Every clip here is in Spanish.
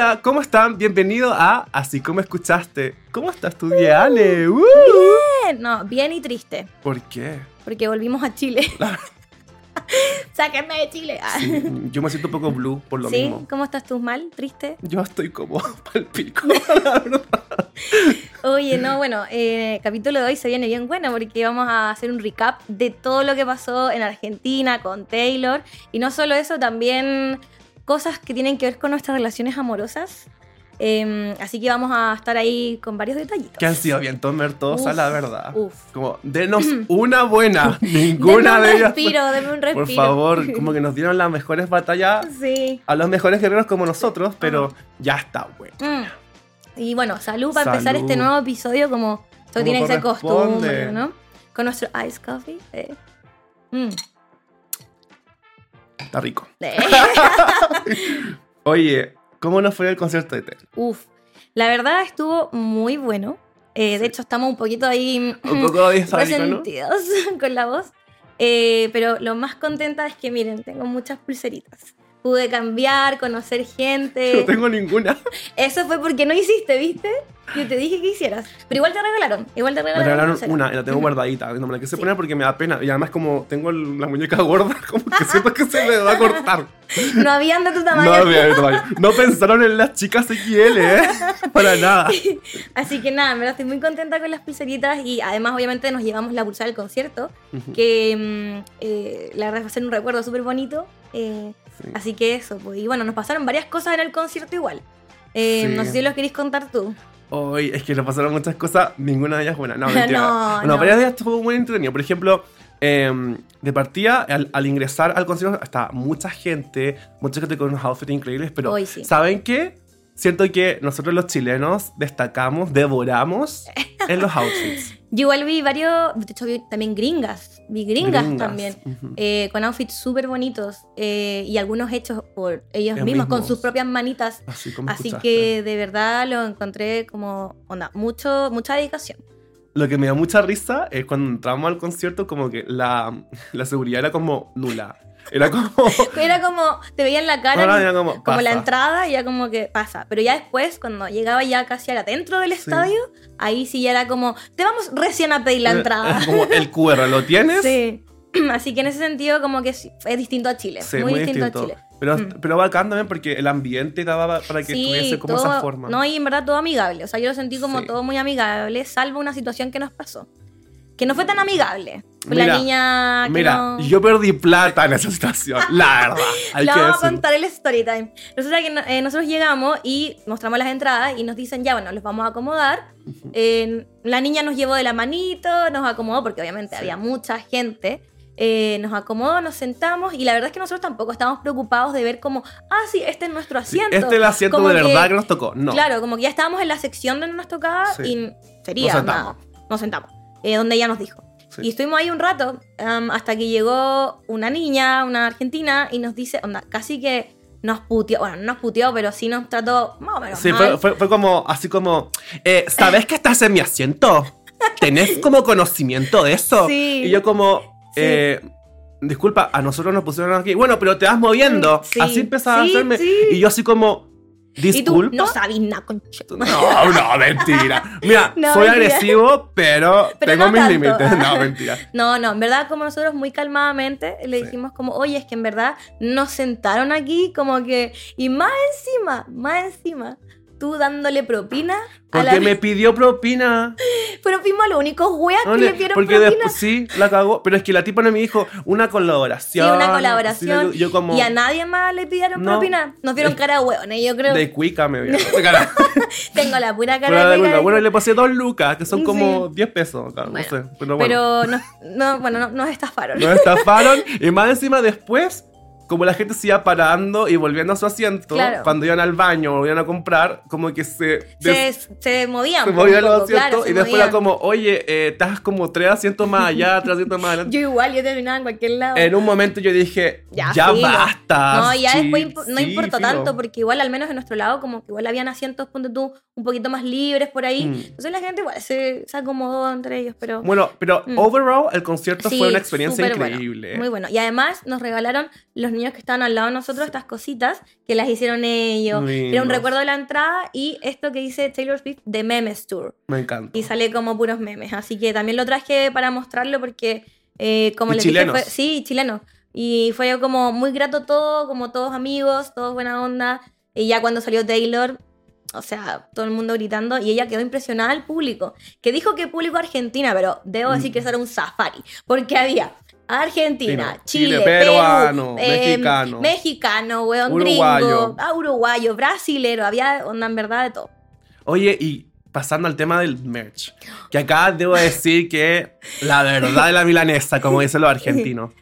Hola, ¿cómo están? Bienvenido a Así como escuchaste. ¿Cómo estás tú? Uh. Bien, no, bien y triste, ¿Por qué? porque volvimos a Chile. Sáquenme de Chile. Ah. Sí, yo me siento un poco blue por lo ¿Sí? mismo. ¿Cómo estás tú? ¿Mal? ¿Triste? Yo estoy como pal pico, la verdad. Oye, no, bueno, eh, capítulo de hoy se viene bien bueno porque vamos a hacer un recap de todo lo que pasó en Argentina con Taylor. Y no solo eso, también cosas que tienen que ver con nuestras relaciones amorosas. Eh, así que vamos a estar ahí con varios detallitos. Que han sido bien tomertosas, Uf, la verdad. uf. Como, denos una buena. Ninguna de ellas. respiro, deme un respiro. Por favor, como que nos dieron las mejores batallas Sí. a los mejores guerreros como nosotros, pero ya está bueno. Mm. Y bueno, salud para empezar Salud. este nuevo episodio como esto tiene que ser costumbre, ¿no? Con nuestro ice coffee. eh. Mm. Está rico. Eh. Oye, ¿cómo nos fue el concierto de Tel? Uf. La verdad estuvo muy bueno. Eh, De hecho, estamos un poquito ahí Un poco disfárico, ¿no? resentidos con la voz. Eh, pero lo más contenta es que, miren, tengo muchas pulseritas. Pude cambiar, conocer gente. No tengo ninguna. Eso fue porque no hiciste, ¿viste? Yo te dije que hicieras. Pero igual te regalaron. Igual te Me regalaron. regalaron pulsera. una y la tengo guardadita. No me la quise Sí. poner porque me da pena. Y además, como tengo la muñeca gorda, como que siento que se me va a cortar. No habían de tu No, tamaño. mira, tamaño. no pensaron en las chicas XL, ¿eh? Para nada. Así que nada, en verdad estoy muy contenta con las pulseritas y además obviamente nos llevamos la pulsera del concierto, Ujú. que mm, eh, la verdad va a ser un recuerdo súper bonito. eh, Sí. Así que eso, pues. Y bueno, nos pasaron varias cosas en el concierto igual. Eh, Sí. No sé si los queréis contar tú. Hoy es que nos pasaron muchas cosas, ninguna de ellas buena. No, mentira. No, no, no. varias de ellas estuvo muy entretenido. Por ejemplo, em, de partida, al, al ingresar al concierto, está mucha gente, mucha gente con unos outfits increíbles, pero Hoy sí. ¿saben qué? Siento que nosotros los chilenos destacamos, devoramos en los outfits. Yo igual vi varios, de hecho vi también gringas, vi gringas, Gringas, también, eh, con outfits súper bonitos eh, y algunos hechos por ellos Ellos mismos, con sus propias manitas. Así como Así escuchaste. que de verdad lo encontré como, onda, mucho, mucha dedicación. Lo que me da mucha risa es cuando entramos al concierto, como que la, la seguridad era como nula. Era como. Era como, te veían la cara, como, era como, como la entrada, y ya como que pasa. Pero ya después, cuando llegaba ya casi al adentro del Sí. estadio, ahí sí ya era como, te vamos recién a pedir la entrada. Como el QR, ¿lo tienes? sí. Así que en ese sentido, como que sí, es distinto a Chile. Sí, muy, distinto, a Chile. Pero, Mm. pero bacán también porque el ambiente daba para que tuviese como esa forma. No, y en verdad todo amigable. O sea, yo lo sentí como Sí. todo muy amigable, salvo una situación que nos pasó. Que no fue tan amigable. Mira, la niña que Mira, no... yo perdí plata en esa situación, la verdad. Hay Le que vamos a decir. contar el story time. Resulta que eh, nosotros llegamos y mostramos las entradas y nos dicen, ya, bueno, los vamos a acomodar. Eh, la niña nos llevó de la manito, nos acomodó, porque obviamente Sí. había mucha gente. Eh, nos acomodó, nos sentamos y la verdad es que nosotros tampoco estábamos preocupados de ver como, ah, sí, este es nuestro Sí, asiento. este es el asiento Como de que- verdad que nos tocó. No. Claro, como que ya estábamos en la sección donde nos tocaba Sí. y sería, Nos sentamos. nada, nos sentamos, eh, donde ella nos dijo. Sí. Y estuvimos ahí un rato um, hasta que llegó una niña, una argentina, y nos dice, onda, casi que nos puteó, bueno, no nos puteó, pero sí nos trató más o menos Sí, mal. fue, fue, fue como, así como, eh, ¿sabes que estás en mi asiento? ¿Tenés como conocimiento de eso? Sí. Y yo como, Sí. eh, disculpa, a nosotros nos pusieron aquí. Bueno, pero te vas moviendo. Sí. Así empezaba a hacerme. sí. Y yo así como, y tú disculpa. no sabes nada, concha. No, no, mentira. Mira, No, soy mentira. agresivo, pero, Pero tengo no mis límites. No, mentira. No, no, en verdad como nosotros muy calmadamente le Sí. dijimos como, oye, es que en verdad nos sentaron aquí como que, y más encima, más encima, tú dándole propina a la... Porque me pidió propina. Pero fuimos los únicos weas que le- dieron porque propina. después sí, la cagó. Pero es que la tipa no me dijo una colaboración. Sí, una colaboración. Sí, yo como Y a nadie más le pidieron No. propina. Nos dieron cara de hueones, yo creo. de cuica me cara. Tengo la pura Pero cara de de cuica. Bueno, le pasé dos lucas, que son como Sí. 10 pesos. claro, Bueno, no sé. Pero bueno. Pero no, no, bueno, no, nos estafaron. Nos estafaron. y más encima después, como la gente se iba parando y volviendo a su asiento, Claro. cuando iban al baño o iban a comprar, como que se. des- se, se movían. se movían los asientos claro, y después movían. era como, oye, eh, estás como tres asientos más allá, tres asientos más adelante. Yo igual, yo terminaba en cualquier lado. En un momento yo dije, ya, Ya, filo. basta. No, ya sí, después impo- no sí, importó tanto, porque igual al menos en nuestro lado, como que igual habían asientos, ponte tú, un poquito más libres por ahí. Mm. Entonces la gente igual se, se acomodó entre ellos, pero... Bueno, pero Mm. overall el concierto Sí, fue una experiencia súper bueno, increíble. muy bueno. Y además nos regalaron los niños que estaban al lado de nosotros estas cositas que las hicieron ellos. Era un Lindos. recuerdo de la entrada y esto que dice Taylor Swift de Memes Tour. Me encanta. Y sale como puros memes. Así que también lo traje para mostrarlo porque, eh, como Y les chilenos. dije, fue, sí, chileno. Y fue como muy grato todo, como todos amigos, todos buena onda. Y ya cuando salió Taylor, o sea, todo el mundo gritando y ella quedó impresionada al público. Que dijo que público argentina, pero debo decir que eso era un safari. Porque había Argentina, Chile, Chile, peruano, Perú, eh, mexicano. mexicano, weón, Uruguayo. gringo, ah, uruguayo, brasilero, había onda en verdad de todo. Oye, y pasando al tema del merch, que acá debo decir que la verdad de la milanesa, como dicen los argentinos.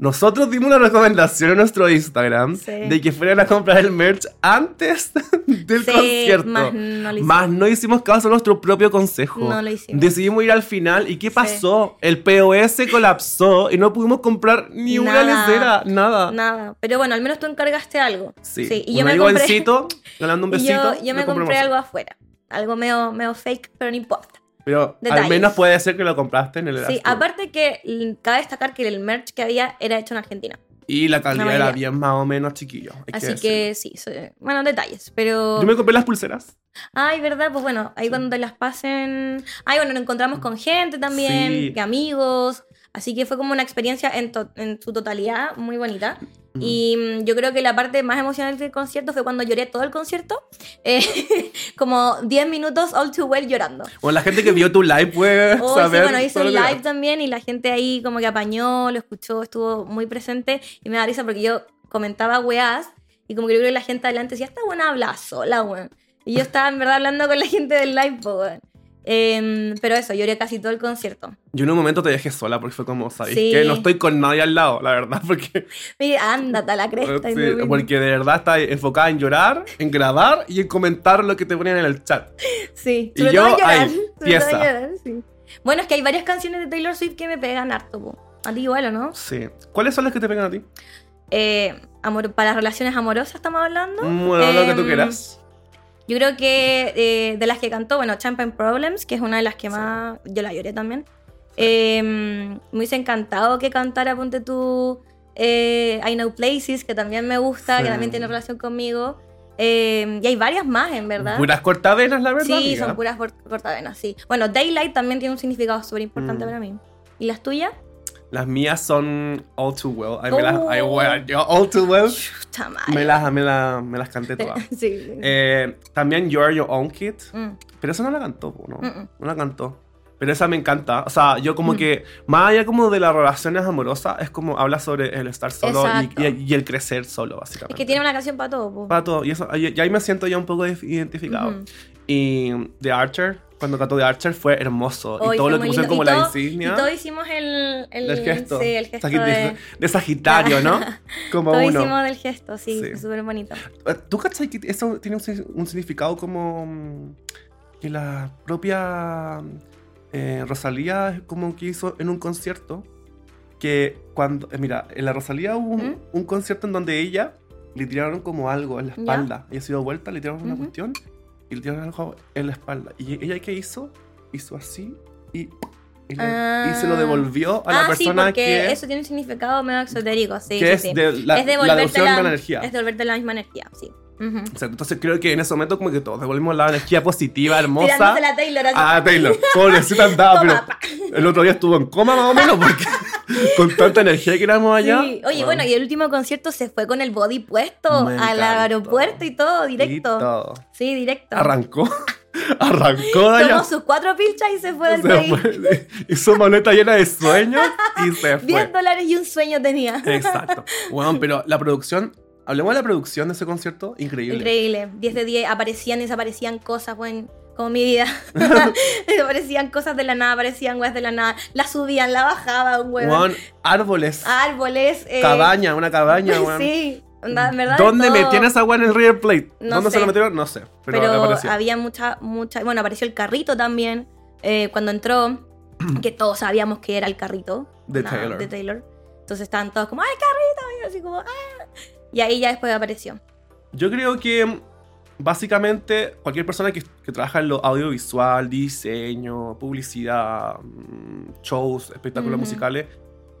Nosotros dimos una recomendación en nuestro Instagram Sí. de que fueran a comprar el merch antes del Sí, concierto. más no hicimos. Más no hicimos caso a nuestro propio consejo. No lo hicimos. Decidimos ir al final. ¿Y qué pasó? El POS colapsó y no pudimos comprar ni una lecera. Nada. Nada. Pero bueno, al menos tú encargaste algo. Sí. y yo me compré, Bencito, ganando un besito. yo, yo me compré compramos. algo afuera. Algo medio, medio fake, pero no importa. Pero Detalles. al menos puede ser que lo compraste en el Sí, Erasmus. aparte que cabe destacar que el merch que había era hecho en Argentina. Y la calidad La era bien más o menos chiquillo. Así decirlo. que sí, so- bueno, detalles. Pero. Yo me compré las pulseras. Ay, ¿verdad? Pues bueno, ahí cuando te las pasen. Ay, bueno, nos encontramos con gente también, Sí. que amigos. Así que fue como una experiencia en, to- en su totalidad muy bonita. Y mm, yo creo que la parte más emocional del concierto fue cuando lloré todo el concierto. Eh, como 10 minutos all too well llorando. Bueno, la gente que vio tu live puede Oh, sí, bueno, hice un live también y la gente ahí como que apañó, lo escuchó, estuvo muy presente y me da risa porque yo comentaba weás y como que yo creo que la gente adelante decía, esta buena habla sola, weón. Y yo estaba en verdad hablando con la gente del live, po, weón. Em, pero eso, lloré casi todo el concierto. Yo en un momento te dejé sola porque fue como, ¿sabéis Sí. que No estoy con nadie al lado, la verdad, porque, Me ándate a la cresta. y sí, porque de verdad está enfocada en llorar, en grabar y en comentar lo que te ponían en el chat. Sí, Y sobre yo todo llorar. ahí, sobre todo pieza. llorar, sí. Bueno, es que hay varias canciones de Taylor Swift que me pegan harto, po. A ti igual, ¿o no? Sí. ¿Cuáles son las que te pegan a ti? Eh, amor, para relaciones amorosas estamos hablando. Bueno, lo que tú Em, quieras. Yo creo que eh, de las que cantó, bueno, Champagne Problems, que es una de las que más. Yo la lloré también. Eh, me hubiese encantado que cantara, ponte tú. eh, I Know Places, que también me gusta, Sí. que también tiene relación conmigo. Eh, y hay varias más, en verdad. Puras cortavenas, la verdad. sí, amiga. son puras cortavenas, sí. Bueno, Daylight también tiene un significado súper importante Mm. para mí. ¿Y las tuyas? Las mías son All Too Well. Ay, me las, ay, Oh. bueno, yo All Too Well madre. me las, me las, me las canté todas. sí. Eh, también You're Your Own Kid. Mm. Pero esa no la cantó, ¿no? Mm-mm. No la cantó. Pero esa me encanta. O sea, yo como Mm. que, más allá como de las relaciones amorosas, es como habla sobre el estar solo y, y- y el crecer solo, básicamente. Es que tiene una canción para todo, po. Para todo. Y, eso, y, ahí me siento ya un poco identificado. Ujú. Y The Archer, cuando cantó The Archer, fue hermoso. Hoy y todo fue lo que pusieron como Y la todo- insignia Y todos hicimos el, el, del gesto. Sí, el gesto de... de Sagitario, ¿no? Como Todos uno. hicimos del gesto, sí, Sí. súper bonito. ¿Tú cachai que eso tiene un, un significado como mm, que la propia eh, Rosalía como que hizo en un concierto? Que cuando, eh, mira, en la Rosalía hubo un, ¿Mm? un concierto en donde ella le tiraron como algo en la Ya. espalda. Ella se dio vuelta, le tiraron una Ujú. cuestión y le tiraron algo en la espalda. ¿Y ella qué hizo? Hizo así y, y, le- y se lo Ah. devolvió a la ah, persona sí, porque que, eso tiene un significado medio exotérico, sí, que sí, es sí. de la, es devolverte la, de la energía. Es devolverte la misma energía, sí. Ujú. O sea, entonces creo que en ese momento como que todos devolvimos la energía positiva, hermosa. La Taylor así. Ah, Taylor. Pobrecita andaba, pero el otro día estuvo en coma más o menos porque con tanta energía que éramos allá. Sí. Oye, bueno, y el último concierto se fue con el body puesto Me al encantó. aeropuerto y todo, directo. Y todo. Sí, directo. Arrancó. Arrancó de allá. Tomó sus cuatro pilchas y se fue del Se país. fue. Hizo maleta llena de sueños y se fue. 10 dólares y un sueño tenía. Exacto. Bueno, pero la producción, hablemos de la producción de ese concierto, increíble. Increíble. 10 de 10. Aparecían y desaparecían cosas, bueno, como mi vida. desaparecían cosas de la nada, aparecían weas de la nada. La subían, la bajaban, weón. Árboles, Árboles. eh, cabaña, una cabaña, weón. Sí, onda, verdad. de ¿Dónde todo. esa weá en el River Plate? No ¿Dónde se lo metieron? No sé. Pero, había mucha, mucha. Bueno, apareció el carrito también. eh, cuando entró, que todos sabíamos que era el carrito. De Taylor. De Taylor. Entonces estaban todos como, ¡ay, carrito! Y así como, ¡ah! Y ahí ya después apareció. Yo creo que básicamente cualquier persona que, que trabaja en lo audiovisual, diseño, publicidad, mm, shows, espectáculos Ujú. musicales,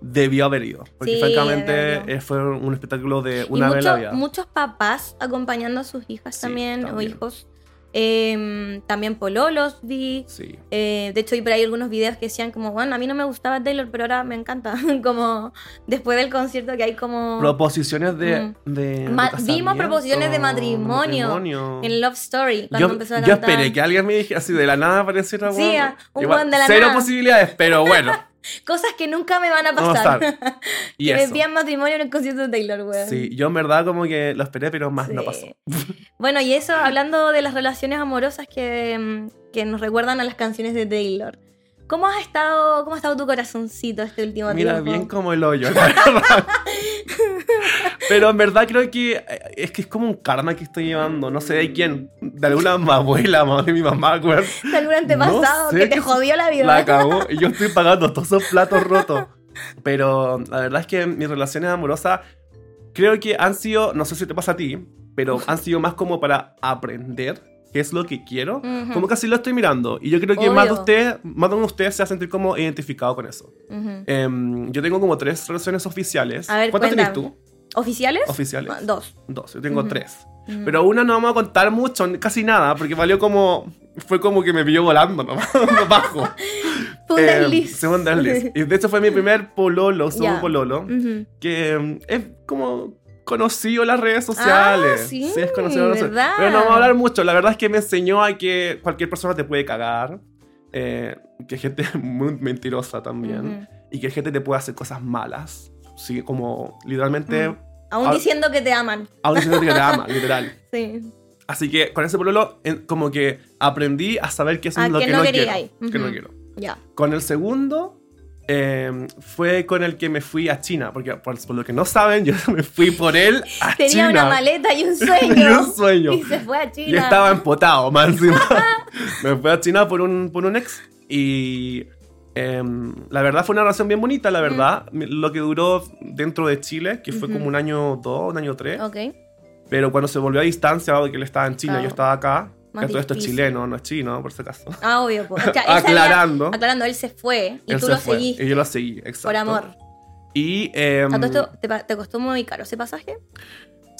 debió haber ido. Porque Sí, francamente eh, fue un espectáculo de Y una vez en la mucho- vida. muchos papás acompañando a sus hijas Sí, también, también. o hijos. Eh, también pololos vi. Sí. Eh, de hecho, vi por ahí algunos videos que decían como, bueno, a mí no me gustaba Taylor, pero ahora me encanta. como después del concierto que hay como... Proposiciones de. de- de Ma- vimos proposiciones de matrimonio matrimonio. En Love Story, cuando Yo, empezó a yo cantar. esperé que alguien me dijera así de la nada apareciera Sí, un Igual, de la Cero nada. posibilidades, pero bueno. Cosas que nunca me van a pasar. estar. Y que me eso. pidan matrimonio en el concierto de Taylor, weón. Sí, yo en verdad como que lo esperé, pero más no Sí. pasó. Bueno, y eso, hablando de las relaciones amorosas que, mm, que nos recuerdan a las canciones de Taylor. ¿Cómo has estado, cómo ha estado tu corazoncito este último Mira, tiempo? bien como el hoyo, la verdad. Pero en verdad creo que eh, es que es como un karma que estoy llevando. No sé de quién. De alguna abuela, madre, mi mamá, güey. ¿De algún antepasado No sé que te jodió la vida? La cagó. Y yo estoy pagando todos esos platos rotos. Pero la verdad es que mis relaciones amorosas creo que han sido, no sé si te pasa a ti, pero han sido más como para aprender qué es lo que quiero. Ujú. Como que así lo estoy mirando. Y yo creo que más de Obvio. más de uno de ustedes se va a sentir como identificado con eso. Ujú. Em, yo tengo como tres relaciones oficiales. A ver, ¿Cuántas cuéntame. tú? ¿Oficiales? Oficiales. Ah, Dos. Dos. Yo tengo Ujú. tres. Ujú. Pero una no vamos a contar mucho, casi nada, porque valió como. Fue como que me pilló volando nomás, bajo. Fue un desliz. fue un desliz. Y de hecho fue mi primer pololo, segundo Ya. pololo, Ujú. que em, es como conocido en las redes sociales. Ah, sí, es conocido en las redes. Pero no vamos a hablar mucho. La verdad es que me enseñó a que cualquier persona te puede cagar. eh, que gente muy mentirosa también. Ujú. Y que gente te puede hacer cosas malas. Sí, como literalmente. Mm. Aún diciendo que te aman. Aún diciendo que te ama, literal. Sí. Así que con ese pololo, en- como que aprendí a saber qué es Ah, lo que que, no no, quiero. Que no quiero. Ya. Con el segundo, eh, fue con el que me fui a China. Porque por, por lo que no saben, yo me fui por él a Tenía China. una maleta y un sueño. Y un sueño. Y se fue a China. Y estaba empotado, más encima. me fui a China por un, por un ex. Y em, la verdad fue una relación bien bonita, la verdad. Lo que duró dentro de Chile, que fue como un año dos, un año tres. Ok. Pero cuando se volvió a distancia, dado que él estaba en China, Claro. yo estaba acá. Más que todo esto es chileno, no es chino, por si acaso. Ah, obvio. pues. Aclarando. aclarando, él se fue y Él tú lo fue, seguiste. Y yo lo seguí, exacto. Por amor. Y, ¿A todo esto te, te costó muy caro ese pasaje?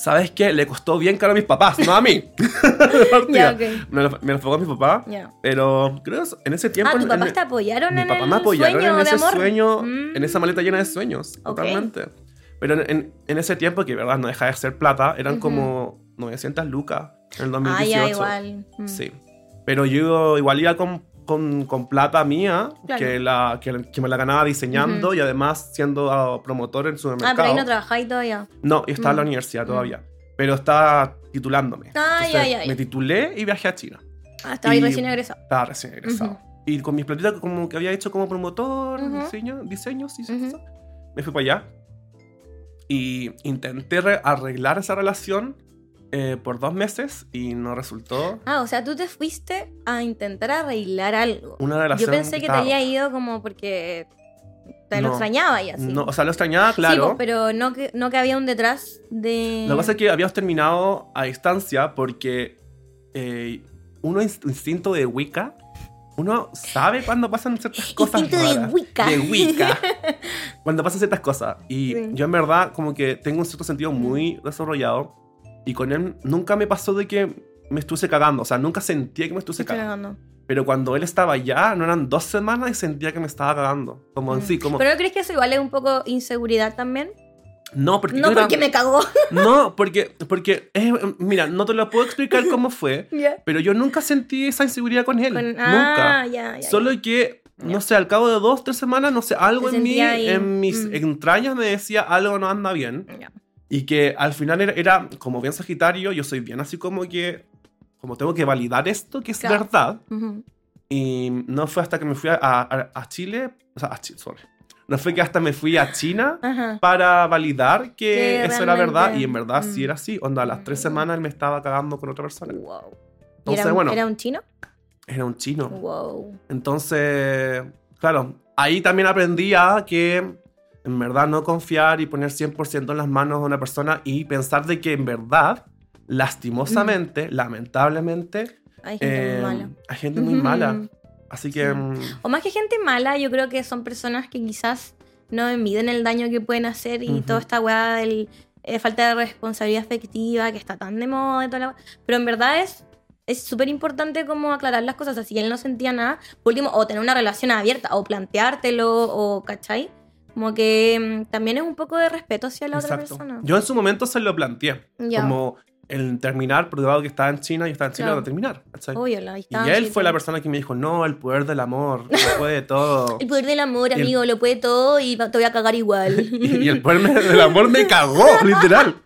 ¿Sabes qué? Le costó bien caro a mis papás, no a mí. Me, lo, me lo pagó mi papá. Ya. Pero creo que en ese tiempo. Ah, ¿tus en- papás en- te apoyaron Mi en papá el me apoyaron sueño en de ese amor? sueño, Mm. en esa maleta llena de sueños, Ok. totalmente. Pero en, en- en ese tiempo, que verdad no deja de ser plata, eran Ujú. como 900 lucas en el Ah, 2018. ya, igual. Mm. Sí. Pero yo igual iba con, con, con plata mía, Claro. que, la, que, que me la ganaba diseñando Ujú. y además siendo ah, promotor en Ah, supermercado. pero ahí no trabajáis todavía. No, yo estaba en la Mm. universidad Mm. todavía. Pero estaba titulándome. Ah, ya, ya, ya. Me titulé y viajé a China. Ah, estaba ahí Y- recién egresado. Estaba recién egresado. Y con mis platitas como que había hecho como promotor, diseño, diseños y eso, me fui para allá. Y intenté re- arreglar esa relación eh, por dos meses y no resultó. Ah, o sea, tú te fuiste a intentar arreglar algo. Una Yo relación pensé que te había ido como porque te lo No. extrañaba y así. No, o sea, lo extrañaba, claro. Sí, pues, pero no que, no que había un detrás de... Lo que pasa es que habíamos terminado a distancia porque eh, uno ins- instinto de Wicca, uno sabe cuando pasan ciertas cosas Instinto de raras. Wicca. De Wicca. cuando pasan ciertas cosas. Y Sí. yo en verdad como que tengo un cierto sentido muy desarrollado y con él nunca me pasó de que me estuviese cagando. O sea, nunca sentía que me estuviese cagando. cagando. Pero cuando él estaba allá, no eran dos semanas y sentía que me estaba cagando. Como en Mm. sí, como... ¿Pero no crees que eso igual es un poco inseguridad también? no, porque... No yo era- porque me cagó. No, porque, porque es- mira, no te lo puedo explicar cómo fue, Ya. pero yo nunca sentí esa inseguridad con él. Con- nunca. Ah, ya, ya. Solo que, no sé, al cabo de dos, tres semanas, no sé, algo en mí, ahí, en mis mm. entrañas me decía algo no anda bien. ya. Y que al final era, era como bien sagitario, yo soy bien así como que, como tengo que validar esto, que es Claro. verdad. Ujú. Y no fue hasta que me fui a, a- a Chile, o sea, a Chile, sorry. No fue que hasta me fui a China Ajá. para validar que Que eso era verdad realmente- y en verdad sí Mm. era así. Onda, a las tres Mm. semanas él me estaba cagando con otra persona. Wow. ¿Y Entonces, era, un, bueno, ¿Era un chino? era un chino. Wow. Entonces, claro, ahí también aprendí a que en verdad no confiar y poner 100% en las manos de una persona y pensar de que en verdad, lastimosamente, lamentablemente, Hay gente eh, muy mala. hay gente muy Ujú. mala. Así que... Sí. mm, O más que gente mala, yo creo que son personas que quizás no miden el daño que pueden hacer y Ujú. toda esta weá del eh, falta de responsabilidad afectiva que está tan de moda y toda la Pero en verdad es es súper importante como aclarar las cosas. O sea, si él no sentía nada, por último, o tener una relación abierta, o planteártelo, o ¿cachai? Como que mm, también es un poco de respeto hacia la otra persona. Yo en su momento se lo planteé. Como el terminar, porque dado que estaba en China y estaba en Chile, Claro. va a terminar. la y él fue la persona que me dijo, no, el poder del amor, lo puede todo. El poder del amor, Y el- amigo, lo puede todo y te voy a cagar igual. y el poder me- del amor me cagó, literal.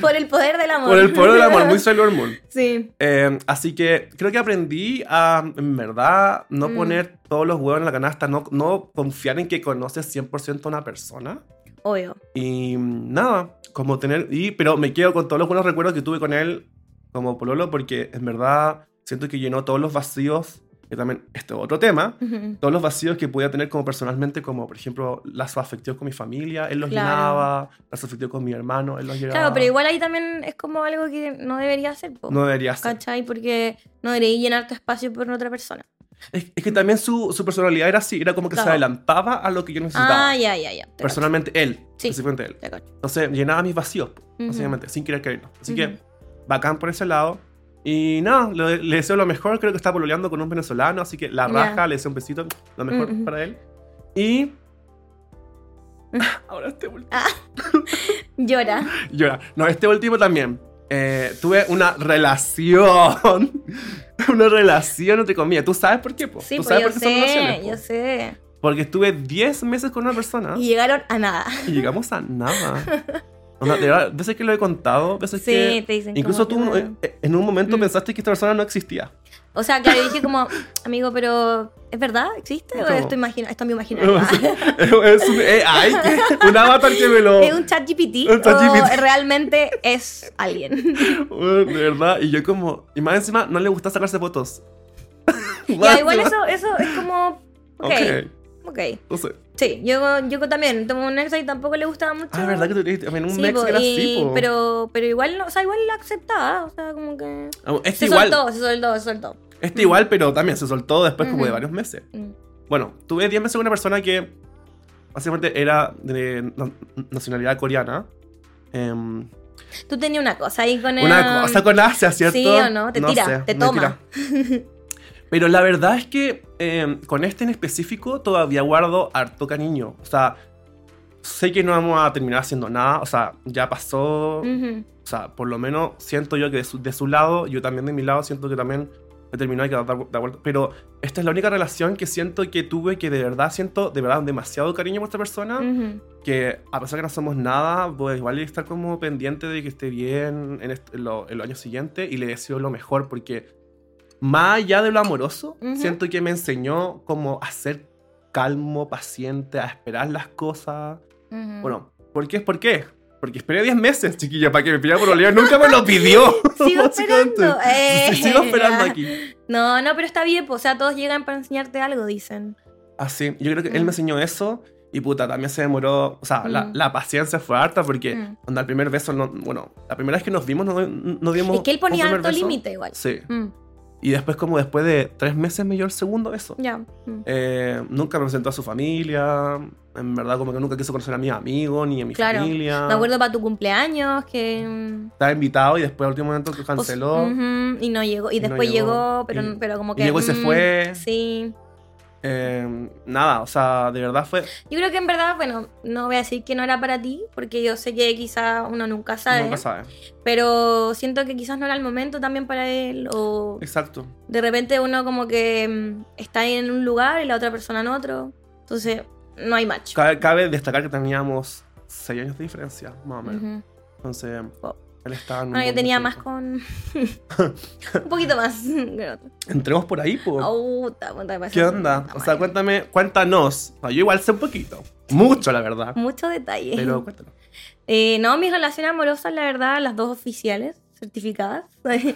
Por el poder del amor. Por el poder del amor, muy Sailor Moon. Sí. Eh, así que creo que aprendí a, en verdad, no Mm. poner todos los huevos en la canasta, no, no confiar en que conoces 100% a una persona. Obvio. Y nada, como tener. Y, pero me quedo con todos los buenos recuerdos que tuve con él como Pololo, porque en verdad siento que llenó todos los vacíos, que también, este es otro tema, todos los vacíos que podía tener como personalmente, como por ejemplo lazos afectivos con mi familia, él los Claro. llenaba, lazos afectivos con mi hermano, él los llenaba. Claro, pero igual ahí también es como algo que no debería ser, po, No debería ser. ¿cachai? Porque no debería llenar tu espacio por otra persona. Es, es que también su, su personalidad era así, era como que se Claro. adelantaba a lo que yo necesitaba. Ah, ya, ya, ya. Te Personalmente, él, Sí. específicamente él. te cacho. Entonces llenaba mis vacíos, po, Ujú. básicamente, sin querer quererlo. Así Ujú. que, bacán por ese lado. Y nada, le, le deseo lo mejor. Creo que está pololeando con un venezolano, así que la raja, le deseo un besito, lo mejor Ujú. para él. Y. Ahora este último. Llora. Llora. No, este último también. Eh, tuve una relación. una relación entre comillas. ¿Tú sabes por qué? po? Sí, ¿Tú sabes yo por qué son relaciones? sé, po? yo sé. Porque estuve 10 meses con una persona Y llegaron a nada. y llegamos a nada. Onda, de verdad, veces que lo he contado, veces Sí, que. te dicen Incluso tú que- en un momento Mm. pensaste que esta persona no existía. O sea, claro, dije como, amigo, pero ¿es verdad? ¿Existe? ¿O esto, imagina esto es mi imaginario? es un, eh, que- un avatar que me lo. ¿Es un chat GPT? Un ChatGPT. ¿O realmente es alguien? Bueno, de verdad. Y yo, como. Y más encima, no le gusta sacarse fotos. ya, igual eso, eso es como... Ok, Ok. ok. No sé. Sí, yo, yo también tengo un ex y tampoco le gustaba mucho. Ah, verdad que tú también un Sí, ex po, que era y- así, po. pero, pero igual, no, o sea, igual la aceptaba, o sea, como que... Este Se igual. soltó, se soltó, se soltó. Este igual, pero también se soltó después como de varios meses. Mm. Bueno, tuve 10 meses con una persona que básicamente era de na- nacionalidad coreana. Em, Tú tenías una cosa ahí con el... una cosa con Asia, ¿cierto? Sí o no, te tira, te toma. tira. Pero la verdad es que em, con este en específico todavía guardo harto cariño. O sea, sé que no vamos a terminar haciendo nada. O sea, ya pasó. O sea, por lo menos siento yo que de su, de su lado, yo también de mi lado siento que también me terminó de dar, dar vuelta. Pero esta es la única relación que siento que tuve que de verdad siento de verdad demasiado cariño por esta persona. Ujú. Que a pesar que no somos nada, pues igual estar como pendiente de que esté bien en, est- en lo- en los años siguientes y le deseo lo mejor porque más allá de lo amoroso, Ujú. siento que me enseñó como a ser calmo, paciente, a esperar las cosas. Ujú. Bueno, ¿por qué? ¿Por qué? Porque esperé 10 meses, chiquilla, para que me pidiera por Olivia. Nunca me lo pidió. Sigo esperando. Eh, Sí, Sigo esperando aquí. No, no, pero está bien, pues, o sea, todos llegan para enseñarte algo, dicen. Así, yo creo que él Mm. me enseñó eso. Y puta, también se demoró. O sea, la, Mm. la paciencia fue harta porque, Mm. onda, el primer beso, no, bueno, la primera vez que nos vimos, no, no dimos. Es que él ponía alto límite igual. Sí. Y después, como después de tres meses, me dio el segundo beso. ya. mm. Eh, nunca me presentó a su familia. En verdad, como que nunca quiso conocer a mis amigos ni a mi Claro. familia. Me acuerdo para tu cumpleaños que. mm, Estaba invitado y después, al último momento, pues, canceló. ujú, y no llegó. Y Y no después llegó. llegó, pero, Y- pero como y que. llegó y se mm, fue. Sí. Eh, nada, o sea, de verdad fue. Yo creo que en verdad, bueno, no voy a decir que no era para ti, porque yo sé que quizá uno nunca sabe. Nunca sabe. Pero siento que quizás no era el momento también para él. O Exacto. de repente uno como que mm, está en un lugar y la otra persona en otro. Entonces, no hay match. Cabe, cabe destacar que teníamos 6 años de diferencia, más o menos. Ujú. Entonces, Oh. Él estaba en un Bueno, yo tenía más con. un poquito más. Entremos por ahí. Oh, me ¿Qué onda? O sea, cuéntame, cuéntanos. No, yo igual sé un poquito. Mucho, la verdad. Mucho detalle. Pero cuéntanos. Eh, no, mis relaciones amorosas, la verdad, las dos oficiales, certificadas, eh,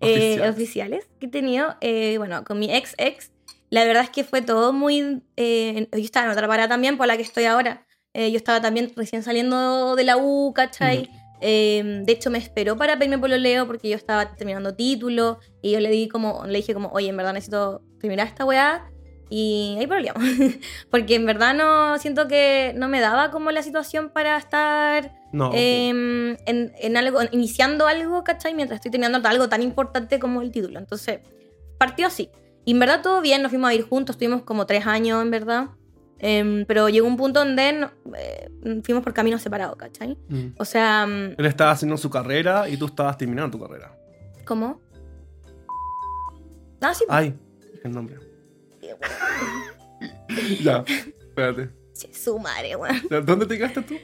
Oficiales. oficiales que he tenido, eh, bueno, con mi ex ex, la verdad es que fue todo muy... eh, yo estaba en otra parada también, por la que estoy ahora. Eh, yo estaba también recién saliendo de la U, ¿cachai? Eh, de hecho, me esperó para pedirme pololeo porque yo estaba terminando título y yo le di como, le dije como, oye, en verdad necesito terminar esta weá. Y ahí peleamos. Porque en verdad no siento que no me daba como la situación para estar No. em, en, en algo, iniciando algo, ¿cachai? Mientras estoy teniendo algo tan importante como el título. Entonces, partió así. Y en verdad todo bien, nos fuimos a ir juntos, estuvimos como tres años, en verdad. Em, pero llegó un punto donde eh, fuimos por caminos separados, ¿cachai? Mm. O sea, mm, Él estaba haciendo su carrera y tú estabas terminando tu carrera. ¿cómo? Ah, sí. Ay, el nombre. ya, espérate. Sí, su madre, weón. ¿Dónde te quedaste tú?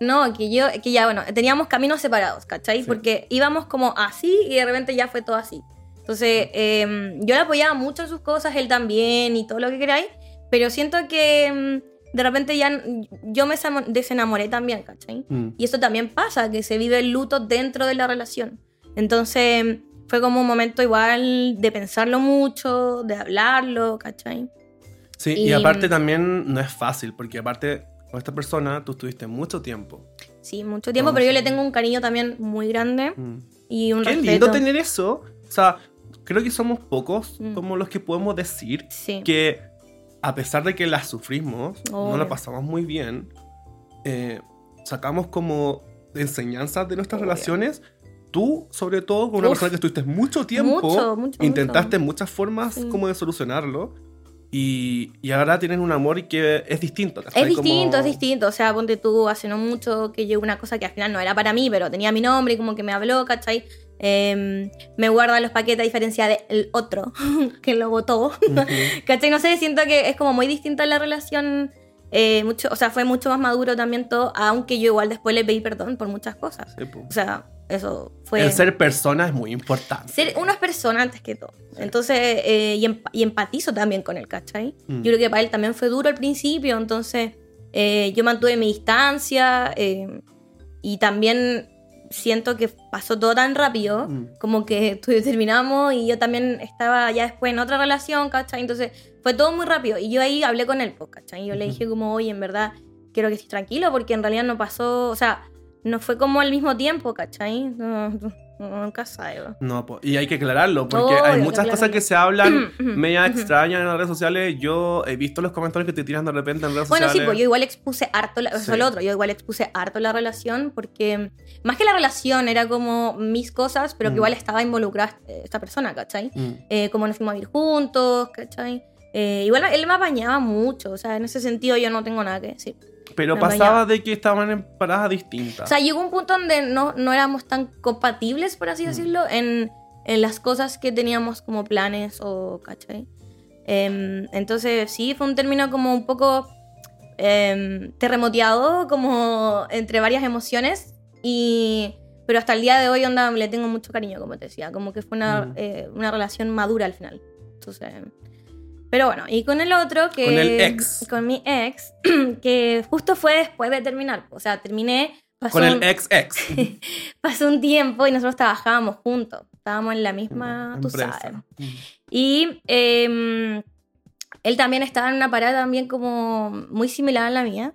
No, que yo, que ya, bueno, teníamos caminos separados, ¿cachai? Sí. Porque íbamos como así y de repente ya fue todo así. Entonces, em, yo le apoyaba mucho en sus cosas, él también y todo lo que queráis, pero siento que em, de repente ya yo me desenamoré también, ¿cachai? Mm. Y eso también pasa, que se vive el luto dentro de la relación. Entonces, em, fue como un momento igual de pensarlo mucho, de hablarlo, ¿cachai? Sí, y, Y- aparte también no es fácil, porque aparte con esta persona tú estuviste mucho tiempo. Sí, mucho tiempo, pero yo le tengo un cariño también muy grande Mm. y un Qué respeto. lindo tener eso. O sea, creo que somos pocos Mm. como los que podemos decir Sí. que a pesar de que las sufrimos, no la pasamos muy bien, eh, sacamos como enseñanzas de nuestras relaciones. Tú, sobre todo, con una Uf. persona que estuviste mucho tiempo, Mucho, mucho, intentaste mucho. muchas formas Sí. como de solucionarlo. Y, y ahora tienen un amor que es distinto. ¿cachai? Es distinto, Como- es distinto. O sea, ponte tú, hace no mucho que llegó una cosa que al final no era para mí, pero tenía mi nombre y como que me habló, ¿cachai? Em, me guarda los paquetes a diferencia del otro que lo votó. Ujú. ¿Cachai? No sé, siento que es como muy distinta la relación. eh, mucho, o sea, fue mucho más maduro también todo, aunque yo igual después le pedí perdón por muchas cosas. Sí. O sea, eso fue... El ser persona es muy importante. Ser uno es persona antes que todo. Entonces, eh, y, emp- y empatizo también con él, ¿cachai? Mm. Yo creo que para él también fue duro al principio, entonces eh, yo mantuve mi distancia eh, y también siento que pasó todo tan rápido, Mm. como que tú y terminamos y yo también estaba ya después en otra relación, ¿cachai? Entonces fue todo muy rápido y yo ahí hablé con él, pues, ¿cachai? Yo le dije como, oye, en verdad quiero que estés tranquilo porque en realidad no pasó, o sea, no fue como al mismo tiempo, ¿cachai? No, no, nunca sabes. ¿no? Y hay que aclararlo, porque Obvio, hay que muchas cosas que se hablan media extrañas en las redes sociales. Yo he visto los comentarios que te tiran de repente en redes Bueno, sí, sociales. pues yo igual expuse harto, la, eso Sí. es lo otro, yo igual expuse harto la relación porque más que la relación era como mis cosas, pero que Mm. igual estaba involucrada esta persona, ¿cachai? Mm. Eh, como nos fuimos a vivir juntos, ¿cachai? Eh, igual él me apañaba mucho, o sea, en ese sentido yo no tengo nada que decir. Pero pasaba de que estaban en paradas distintas. O sea, llegó un punto donde no, no éramos tan compatibles, por así Mm. decirlo, en, en las cosas que teníamos como planes o, ¿cachai? Em, entonces, sí, fue un término como un poco em, terremoteado, como entre varias emociones, y, pero hasta el día de hoy, onda, le tengo mucho cariño, como te decía, como que fue una, Mm. eh, una relación madura al final. Entonces, pero bueno, y con el otro que... Con el ex. Con mi ex, que justo fue después de terminar, o sea, terminé... pasó Con el un- ex ex. pasó un tiempo y nosotros trabajábamos juntos. Estábamos en la misma, tú Empresa. sabes. Y em, él también estaba en una parada también como muy similar a la mía.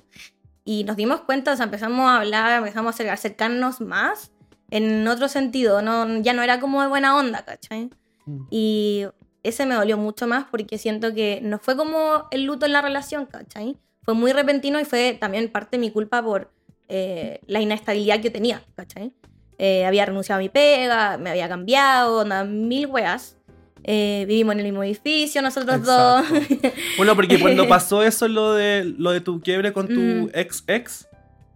Y nos dimos cuenta, o sea, empezamos a hablar, empezamos a acer- acercarnos más en otro sentido. No, ya no era como de buena onda, ¿cachai? Mm. Y ese me dolió mucho más porque siento que no fue como el luto en la relación, ¿cachai? Fue muy repentino y fue también parte de mi culpa por eh, la inestabilidad que yo tenía, ¿cachai? Eh, había renunciado a mi pega, me había cambiado, onda, mil weas. Eh, vivimos en el mismo edificio, nosotros dos. Exacto. Bueno, porque cuando pasó eso, lo de, lo de tu quiebre con tu Mm.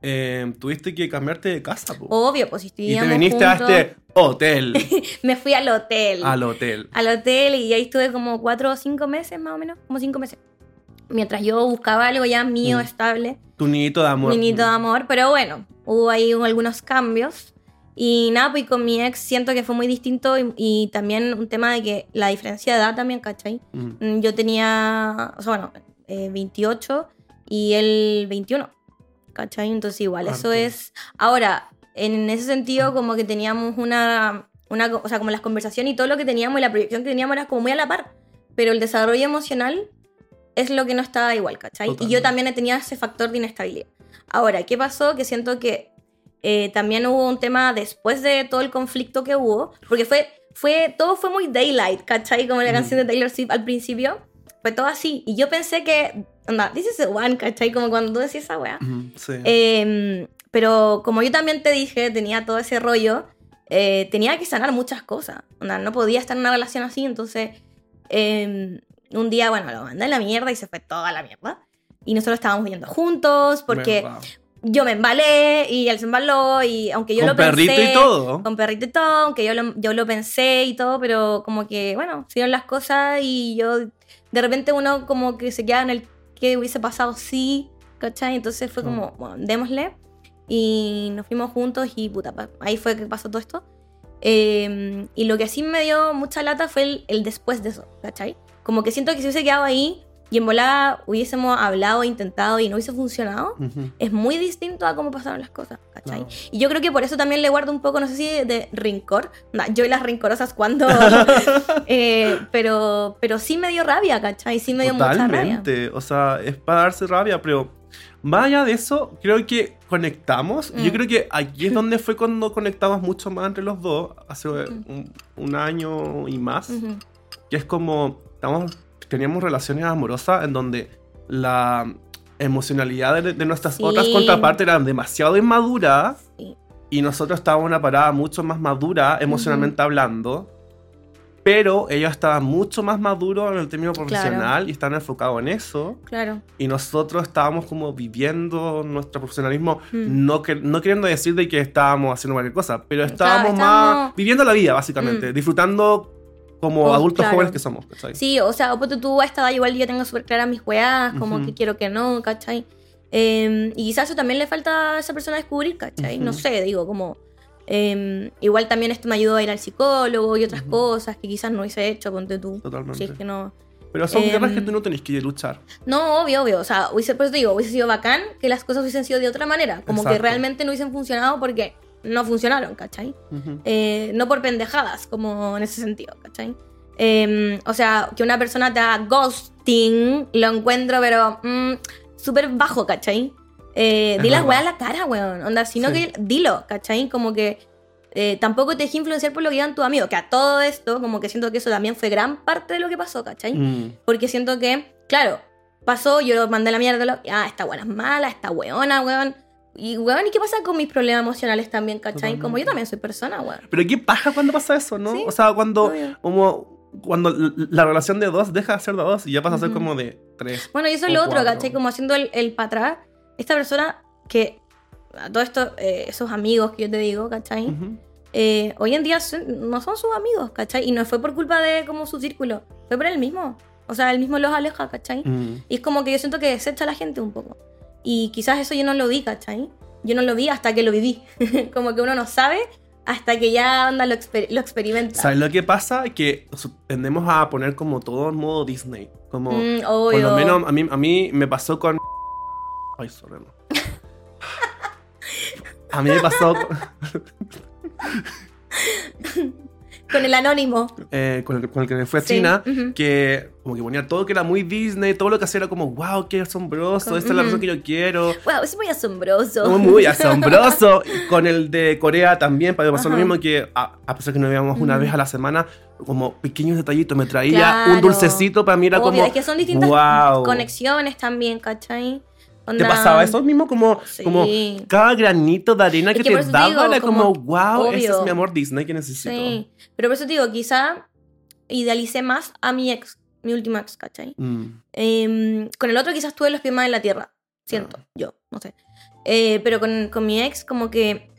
Eh, tuviste que cambiarte de casa. po. Obvio, pues si y te viniste juntos, a este hotel. me fui al hotel. al hotel. al hotel y ahí estuve como cuatro o cinco meses más o menos, como cinco meses. Mientras yo buscaba algo ya mío, Mm. estable, Tu niñito de amor. minito de amor, pero bueno, hubo ahí un- algunos cambios. Y nada, pues con mi ex siento que fue muy distinto y, y también un tema de que la diferencia de edad también, ¿cachai? Mm. Mm, Yo tenía, o sea, bueno, eh, 28 y él 21, ¿cachai? Entonces igual, eso Harto. es... Ahora, en ese sentido como que teníamos una, una... O sea, como las conversaciones y todo lo que teníamos y la proyección que teníamos era como muy a la par. Pero el desarrollo emocional es lo que no estaba igual, ¿cachai? Y yo Totalmente. también tenía ese factor de inestabilidad. Ahora, ¿qué pasó? Que siento que eh, también hubo un tema después de todo el conflicto que hubo, porque fue, fue, todo fue muy daylight, ¿cachai? Como la canción de Taylor Swift al principio. fue todo así. Y yo pensé que, anda, the one, ¿cachai? Como cuando tú decías esa weá. Sí. Eh, pero como yo también te dije, tenía todo ese rollo, eh, tenía que sanar muchas cosas. Onda, no podía estar en una relación así, entonces eh, un día, bueno, lo mandé a la mierda y se fue toda la mierda. Y nosotros estábamos viviendo juntos porque Wow. yo me embalé y él se embaló y aunque yo Con lo pensé... perrito y todo. Con perrito y todo, aunque yo lo, yo lo pensé y todo, pero como que, bueno, se dieron las cosas y yo, de repente uno como que se queda en el que hubiese pasado sí, ¿cachai? Entonces fue como, bueno, démosle. Y nos fuimos juntos y puta, ahí fue que pasó todo esto. Eh, y lo que sí me dio mucha lata fue el, el después de eso, ¿cachai? Como que siento que si hubiese quedado ahí y en volada hubiésemos hablado, intentado y no hubiese funcionado, Ujú. es muy distinto a cómo pasaron las cosas, ¿cachai? No. Y yo creo que por eso también le guardo un poco, no sé si de, de rencor. Nah, yo y las rencorosas cuando... eh, pero, pero sí me dio rabia, ¿cachai? Sí me dio mucha rabia. Totalmente. O sea, es para darse rabia, pero más allá de eso, creo que conectamos. Y Yo Mm. creo que aquí es donde fue cuando conectamos mucho más entre los dos, hace un, un año y más. Que es como, estamos, teníamos relaciones amorosas en donde la emocionalidad de, de nuestras Sí. otras contrapartes eran demasiado inmaduras. Sí. Y nosotros estábamos en una parada mucho más madura emocionalmente hablando. Pero ellos estaban mucho más maduros en el término profesional y estaban enfocados en eso. Claro. Y nosotros estábamos como viviendo nuestro profesionalismo, Mm. no, que, no queriendo decir de que estábamos haciendo cualquier cosa, pero estábamos más viviendo la vida, básicamente, Mm. disfrutando como Oh, adultos claro. jóvenes que somos. ¿cachai? Sí, o sea, ponte tú a esta edad igual yo tengo súper claras mis weas, como Ujú. que quiero que no, ¿cachai? Eh, y quizás eso también le falta a esa persona descubrir, ¿cachai? No Ujú. sé, digo, como... eh, igual también esto me ayudó a ir al psicólogo y otras Ujú. cosas que quizás no hubiese hecho, ponte tú. Totalmente. Si es que no... Pero son guerras que tú no tenés que luchar. No, obvio, obvio. O sea, hubiese, te digo, hubiese sido bacán que las cosas hubiesen sido de otra manera. Como que Exacto. realmente no hubiesen funcionado porque no funcionaron, ¿cachai? Eh, no por pendejadas, como en ese sentido, ¿cachai? Eh, o sea, que una persona te haga ghosting, lo encuentro, pero mm, súper bajo, ¿cachai? Eh, di las verdad. weas a la cara, weón. Onda, sino Sí. que dilo, ¿cachai? Como que eh, tampoco te dejes influenciar por lo que digan tus amigos. Que a todo esto, como que siento que eso también fue gran parte de lo que pasó, ¿cachai? Mm. Porque siento que, claro, pasó, yo lo mandé a la mierda, lo, ah, esta buena es mala, esta weona, weón. Y weón, ¿y qué pasa con mis problemas emocionales también, cachai? Como yo Totalmente. también soy persona, weón. Pero qué paja cuando pasa eso, ¿no? Sí, o sea, cuando, obvio. como, cuando la relación de dos deja de ser de dos y ya pasa a ser Ujú. como de tres. Bueno, y eso es lo otro, cuatro. ¿cachai? Como haciendo el, el para atrás. Esta persona que, a todo esto, eh, esos amigos que yo te digo, ¿cachai? Ujú. Eh, hoy en día son- no son sus amigos, ¿cachai? Y no fue por culpa de como su círculo, fue por él mismo. O sea, él mismo los aleja, ¿cachai? Mm. Y es como que yo siento que desecha a la gente un poco. Y quizás eso yo no lo vi, ¿cachai? Yo no lo vi hasta que lo viví. como que uno no sabe hasta que ya anda lo, exper- lo experimenta. ¿Sabes lo que pasa? Que tendemos a poner como todo en modo Disney. Como, Mm, por lo menos a mí, a mí me pasó con... Ay, sorry, no. A mí me pasó con, Con el anónimo. eh, con el, con el que me fue a Sí, China, ujú. que como que ponía todo que era muy Disney, todo lo que hacía era como, wow, qué asombroso, Con- esta es la razón que yo quiero. Wow, es muy asombroso. Muy, muy asombroso. Con el de Corea también, para pasó lo mismo que, a, a pesar que nos veíamos una vez a la semana, como pequeños detallitos, me traía Claro. un dulcecito para mí, era Obvio, como, es que son distintas wow. conexiones también, ¿cachai? ¿Te Onda- pasaba eso mismo? Como, Sí. como cada granito de arena Es que, que te te daba digo, era como, como, wow, ese es obvio. mi amor Disney que necesito. Sí, pero por eso te digo, quizá idealicé más a mi ex, mi último ex, ¿cachai? Mm, Em, con el otro quizás tuve los pies más en la tierra, siento, Ah. yo, no sé. Eh, pero con, con mi ex como que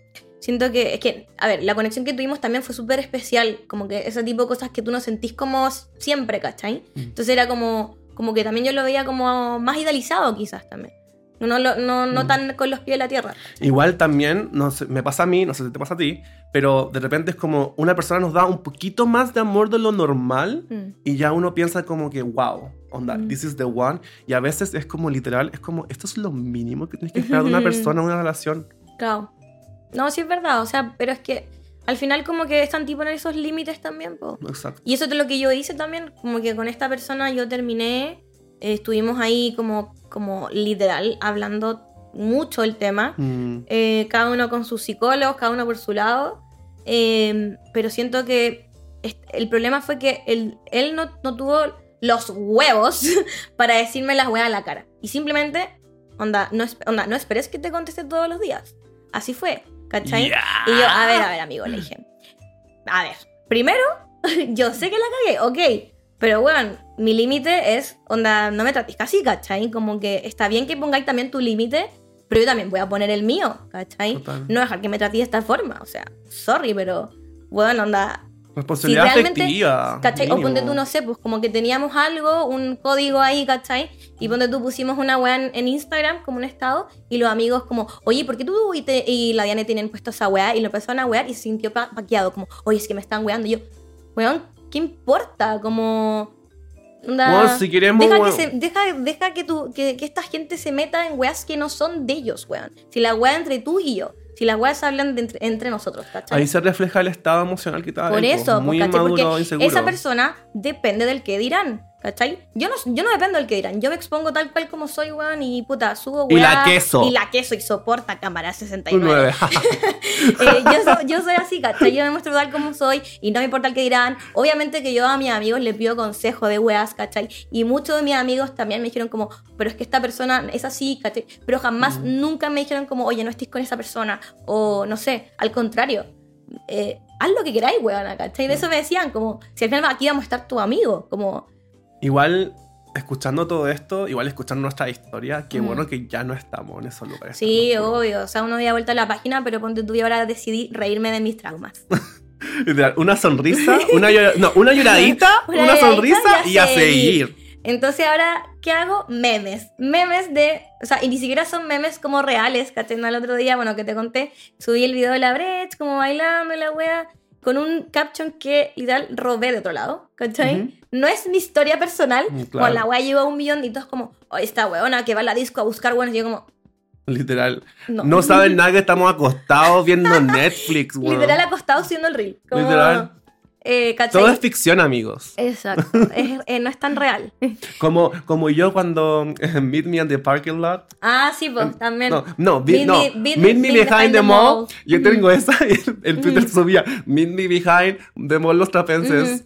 siento que, es que, a ver, la conexión que tuvimos también fue súper especial, como que ese tipo de cosas que tú no sentís como siempre, ¿cachai? Mm. Entonces era como, como que también yo lo veía como más idealizado quizás también. No, lo- no, no Mm. tan con los pies en la tierra. Igual también, no sé, me pasa a mí, no sé si te pasa a ti, pero de repente es como una persona nos da un poquito más de amor de lo normal Mm. y ya uno piensa como que, wow, onda, Mm. this is the one. Y a veces es como literal, es como, esto es lo mínimo que tienes que esperar de una persona, una relación. Claro. No, sí es verdad, o sea, pero es que al final como que están tipo en esos límites también, po. Exacto. Y eso es lo que yo hice también, como que con esta persona yo terminé, estuvimos ahí como, como literal hablando mucho el tema, Mm, eh, cada uno con sus psicólogos, cada uno por su lado, eh, pero siento que el problema fue que él, él no, no tuvo los huevos para decirme las weas a la cara. Y simplemente, onda, no, onda, no esperes que te conteste todos los días. Así fue, ¿cachai? Y yo, a ver, a ver, amigo, le dije. A ver, primero, yo sé que la cagué, ok. Pero, weón, mi límite es, onda, no me trates casi, ¿cachai? Como que está bien que pongáis también tu límite, pero yo también voy a poner el mío, ¿cachai? Total. No dejar que me trates de esta forma, o sea, sorry, pero, weón, onda, Responsabilidad si realmente- afectiva. ¿Cachai? O mínimo. ponte tú, no sé, pues como que teníamos algo, un código ahí, ¿cachai? Y ponte tú pusimos una weá en, en Instagram como un estado y los amigos como, oye, ¿por qué tú y, te- y la Diana tienen puesto esa weá? Y lo empezaron a wear y se sintió pa- paqueado, como, oye, es que me están weando. Y yo, weón, ¿qué importa? Como... onda, Bueno, si queremos, deja, que se- deja, deja que, tu, que, que esta gente se meta en weas que no son de ellos, weón. Si la weá entre tú y yo, si las weas hablan de entre, entre nosotros, ¿cachai? Ahí se refleja el estado emocional que estaba Por eso, muy pues, ¿cachai? inmaduro, Porque inseguro. esa persona depende del que dirán, ¿cachai? Yo no, yo no dependo del que dirán, yo me expongo tal cual como soy, weón, y puta, subo, Y weón. la queso. Y la queso y soporta cámara Un 69. nueve. Eh, yo, soy, yo soy así, ¿cachai? Yo me muestro tal como soy y no me importa el que dirán. Obviamente que yo a mis amigos les pido consejo de weas, ¿cachai? Y muchos de mis amigos también me dijeron como, pero es que esta persona es así, ¿cachai? Pero jamás, Mm. nunca me dijeron como, oye, no estés con esa persona. O no sé, al contrario. eh, haz lo que queráis, weón, ¿cachai? Mm. De eso me decían, como, si al final aquí vamos a estar tu amigo, como, Igual, escuchando todo esto, igual escuchando nuestra historia, qué Mm. bueno que ya no estamos en esos lugares. sí, obvio, o sea, uno había vuelto a la página, pero ponte tú y ahora decidí reírme de mis traumas. Una sonrisa, una, no, una lloradita, Una una, sonrisa y a seguir. Entonces ahora, ¿qué hago? Memes. Memes de... O sea, y ni siquiera son memes como reales, ¿cachai? No, El otro día, bueno, que te conté, subí el video de la Brecht, como bailando y la wea, con un caption que literal robé de otro lado, ¿cachai? Ujú. No es mi historia personal, Mm, claro. la wea llegó a un millón y todos como, oh, esta weona que va a la disco a buscar buenos, y yo como, Literal. no. No saben nada que estamos acostados viendo Netflix, weón. Literal acostado siendo el reel. Como, Literal. Eh. Todo es ficción, amigos. Exacto, es- eh, no es tan real. Como, como yo cuando eh, Meet Me in the Parking Lot. Ah, sí, pues, también. No, no, Meet no, me- beat- Meet Me beat Behind the Mall. Yo Ujú. tengo esa y el, el Twitter subía Meet Me Behind the Mall Los Trapenses.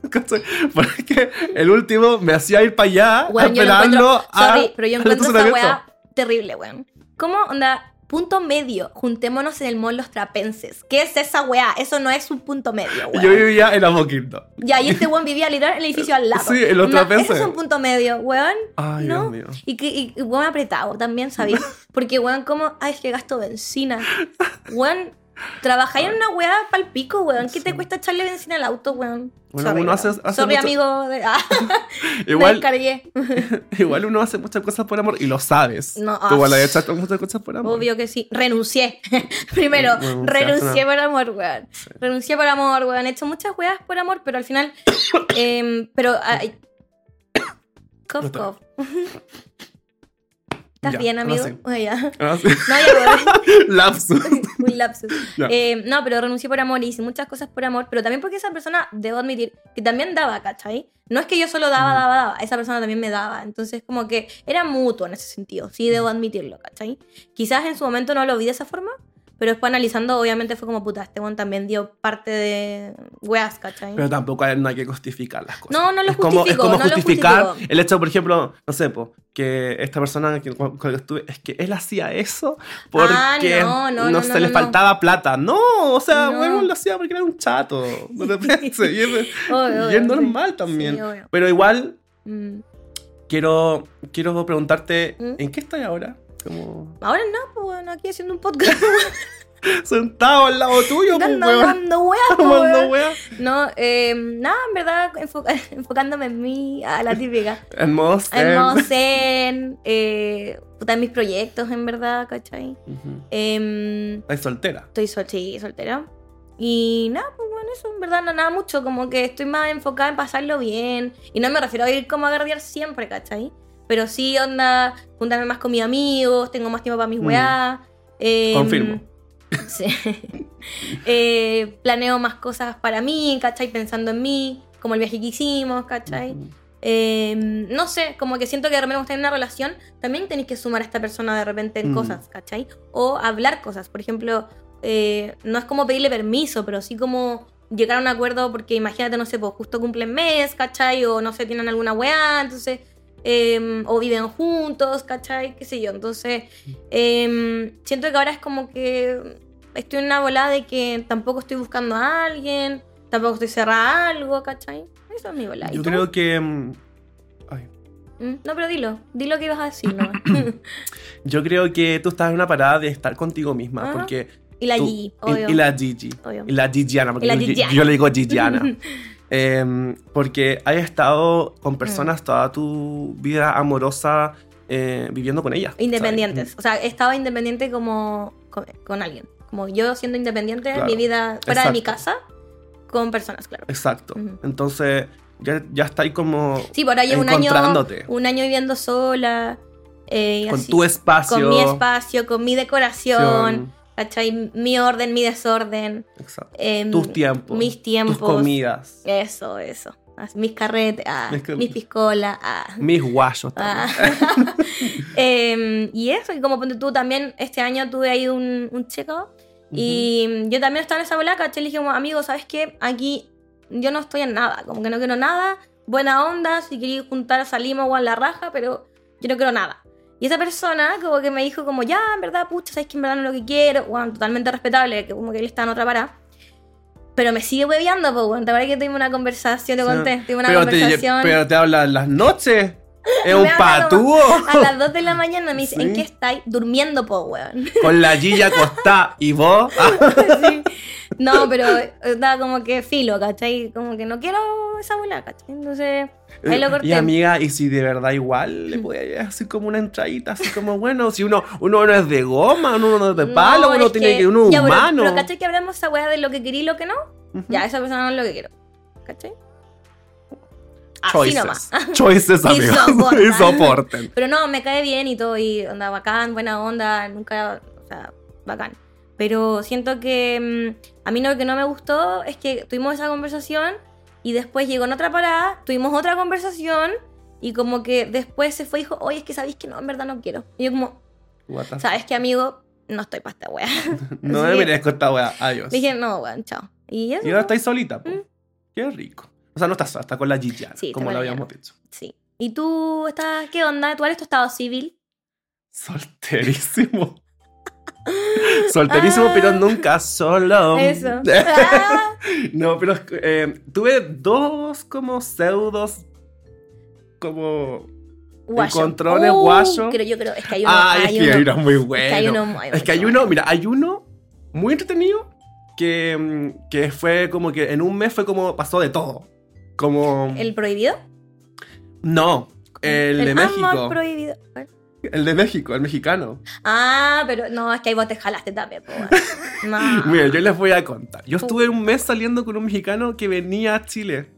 Porque el último me hacía ir para allá yo lo esperando a, sorry, pero yo encuentro esa weá terrible, weón. ¿Cómo, onda, punto medio? Juntémonos en el mall los trapenses. ¿Qué es esa weá? Eso no es un punto medio. Yo vivía en Amoquinto. Ya, y este weón vivía literal en el edificio al lado. Sí, en los trapenses. Eso es un punto medio, weón. Ay, ¿No? Dios mío. Y, que, y, y weón apretado también, ¿sabes? Porque, weón, como, ay, es que gasto benzina. Weón, trabajáis en una weá pal pico, weón. ¿Qué te Sí. cuesta echarle benzina al auto, weón? Bueno, Sorry, uno hace- weón. hace Sorry, mucho- amigo. De, ah, Igual, igual uno hace muchas cosas por amor y lo sabes. No, Tú igual ah, has hecho muchas cosas por amor. Obvio que sí. Renuncié. Primero, Renunciaste, renuncié por amor, weón. Renuncié por amor, weón. He hecho muchas weas por amor, pero al final. em, pero. ay, está. cough. ¿Estás Ya, bien, amigo? sí. Oh, ya. No, ya. Lapsus. Un lapsus. Eh, no, pero renuncié por amor y hice muchas cosas por amor, pero también porque esa persona, debo admitir, que también daba, ¿cachai? No es que yo solo daba, Mm. daba, daba, esa persona también me daba. Entonces, como que era mutuo en ese sentido, sí, debo admitirlo, ¿cachai? Quizás en su momento no lo vi de esa forma, pero después analizando, obviamente fue como, puta, este one también dio parte de weas, ¿cachai? Pero tampoco hay nada que justificar las cosas. No, no lo es como, es justifico, como no lo justificar justifico. el hecho, por ejemplo, no sé, po, que esta persona que, con la que estuve, es que él hacía eso porque Ah, no, no, no, se no, le no, faltaba plata. No, o sea, No. bueno, lo hacía porque era un chato. De repente, y es, Obvio, y es normal también. Sí. Pero igual, Mm. quiero, quiero preguntarte, ¿Mm? ¿en qué estás ahora? Como Ahora no, pues bueno, aquí haciendo un podcast. sentado al lado tuyo, pues, dando, weón. dando weas, pues. No, eh, nada, en verdad, enfoca- enfocándome en mí, a la típica. En modo En zen, eh, puta, en mis proyectos, en verdad, ¿cachai? Ujú. Em, Estás soltera. estoy sol sí, soltera. Y nada, pues bueno, eso, en verdad, no nada mucho, como que estoy más enfocada en pasarlo bien. Y no me refiero a ir como a guardiar siempre, ¿cachai? Pero sí, onda, juntarme más con mis amigos, tengo más tiempo para mis Mm. weás. em, Confirmo. Sí. Eh, planeo más cosas para mí, ¿cachai? Pensando en mí, como el viaje que hicimos, ¿cachai? Eh, no sé, como que siento que de repente en una relación, también tenéis que sumar a esta persona de repente en Mm. cosas, ¿cachai? O hablar cosas. Por ejemplo, eh, no es como pedirle permiso, pero sí como llegar a un acuerdo porque imagínate, no sé, pues justo cumplen mes, ¿cachai? O no sé, tienen alguna weá, entonces... em, o viven juntos, ¿cachai? ¿Qué sé yo? Entonces, em, siento que ahora es como que estoy en una volada de que tampoco estoy buscando a alguien, tampoco estoy cerrada a algo, ¿cachai? Eso es mi volada. ¿Y Yo creo que. ay. Mm, No, pero dilo, dilo que ibas a decir, ¿no? Yo creo que tú estás en una parada de estar contigo misma. Ajá. Porque. y la tú- Gigi, obvio. Y, la Gigi. Obvio. Y la Gigiana. Porque Y la yo, yo le digo Gigiana. Em, porque has estado Mm. con personas toda tu vida amorosa eh, viviendo con ellas. ¿sabes? Independientes. O sea, estaba independiente como con, con alguien. Como yo siendo independiente, Claro. mi vida fuera de mi casa, con personas, claro. Exacto. Entonces, ya, ya está ahí como Sí, por ahí un año, un año viviendo sola. eh, con así, tu espacio. con mi espacio, con mi decoración. ¿Cachai? Mi orden, mi desorden. Exacto. em, Tus tiempos. Mis tiempos. Tus comidas. Eso, eso. Mis carretes, ah, Mis piscolas, ah. Mis guayos Ah. también. Em, y eso, y como ponte tú también, este año tuve ahí un, un check-up. Y yo también estaba en esa bola, ¿cachai? Le dije como, amigo, ¿sabes qué? Aquí yo no estoy en nada, como que no quiero nada. Buena onda, si queréis juntar salimos o a la raja, pero yo no quiero nada. Y esa persona como que me dijo como, ya, en verdad, pucha, ¿sabes que en verdad no es lo que quiero? Bueno, totalmente respetable, que como que él está en otra parada. Pero me sigue hueveando, pues, bueno, te acuerdas que tuvimos una conversación, te conté, tuvimos una pero, te, conversación. pero te habla las noches. Es un patúo. A las 2 de la mañana me dice, Sí. ¿en qué estáis? Durmiendo, po, weón. Con la Gilla acostada. ¿Y vos? Sí. No, pero estaba como que filo, ¿cachai? Como que no quiero esa bola, ¿cachai? Entonces, ahí lo corté. Y amiga, y si de verdad igual le puede hacer como una entradita, así como, bueno, si uno, uno no es de goma, uno no es de palo, No, uno tiene que, uno es ya, pero- humano. Pero, ¿cachai que hablamos esa weá de lo que querí y lo que no? Ujú. Ya, esa persona no es lo que quiero. ¿Cachai? Así Choices. nomás. Choices, Y amigos. soportan. y soporten. Pero no, me cae bien y todo, y onda bacán, buena onda, nunca, o sea, bacán. Pero siento que mm, a mí lo que no me gustó es que tuvimos esa conversación y después llegó en otra parada, tuvimos otra conversación y como que después se fue y dijo, oye, es que sabéis que no, en verdad no quiero. Y yo como, ¿sabes qué, amigo? No estoy para esta wea. No me merezco esta wea. Adiós. Dije, no, weón, chao. Y eso, Y ahora estáis solita, po. Mm. Qué rico. O sea, no estás estás con la Gigiana, Sí, como lo habíamos dicho. sí. ¿Y tú estás, qué onda? ¿Cuál es tu estado civil? Solterísimo. Solterísimo, Ah. pero nunca solo. Eso. Ah. no, pero eh, tuve dos como pseudos como Guayo. Encontrones Uh, guayo. Creo, yo creo, es que hay uno. Ay, hay es que hay uno muy bueno. Es que hay uno, Es que hay uno, mira, hay uno muy entretenido que, mm, que fue como que en un mes fue como pasó de todo. Como... ¿El prohibido? No, el, de amor México. prohibido. El de México, el mexicano. Ah, pero no, es que ahí vos te jalaste también. No. Mira, yo les voy a contar. Yo estuve un mes saliendo con un mexicano que venía a Chile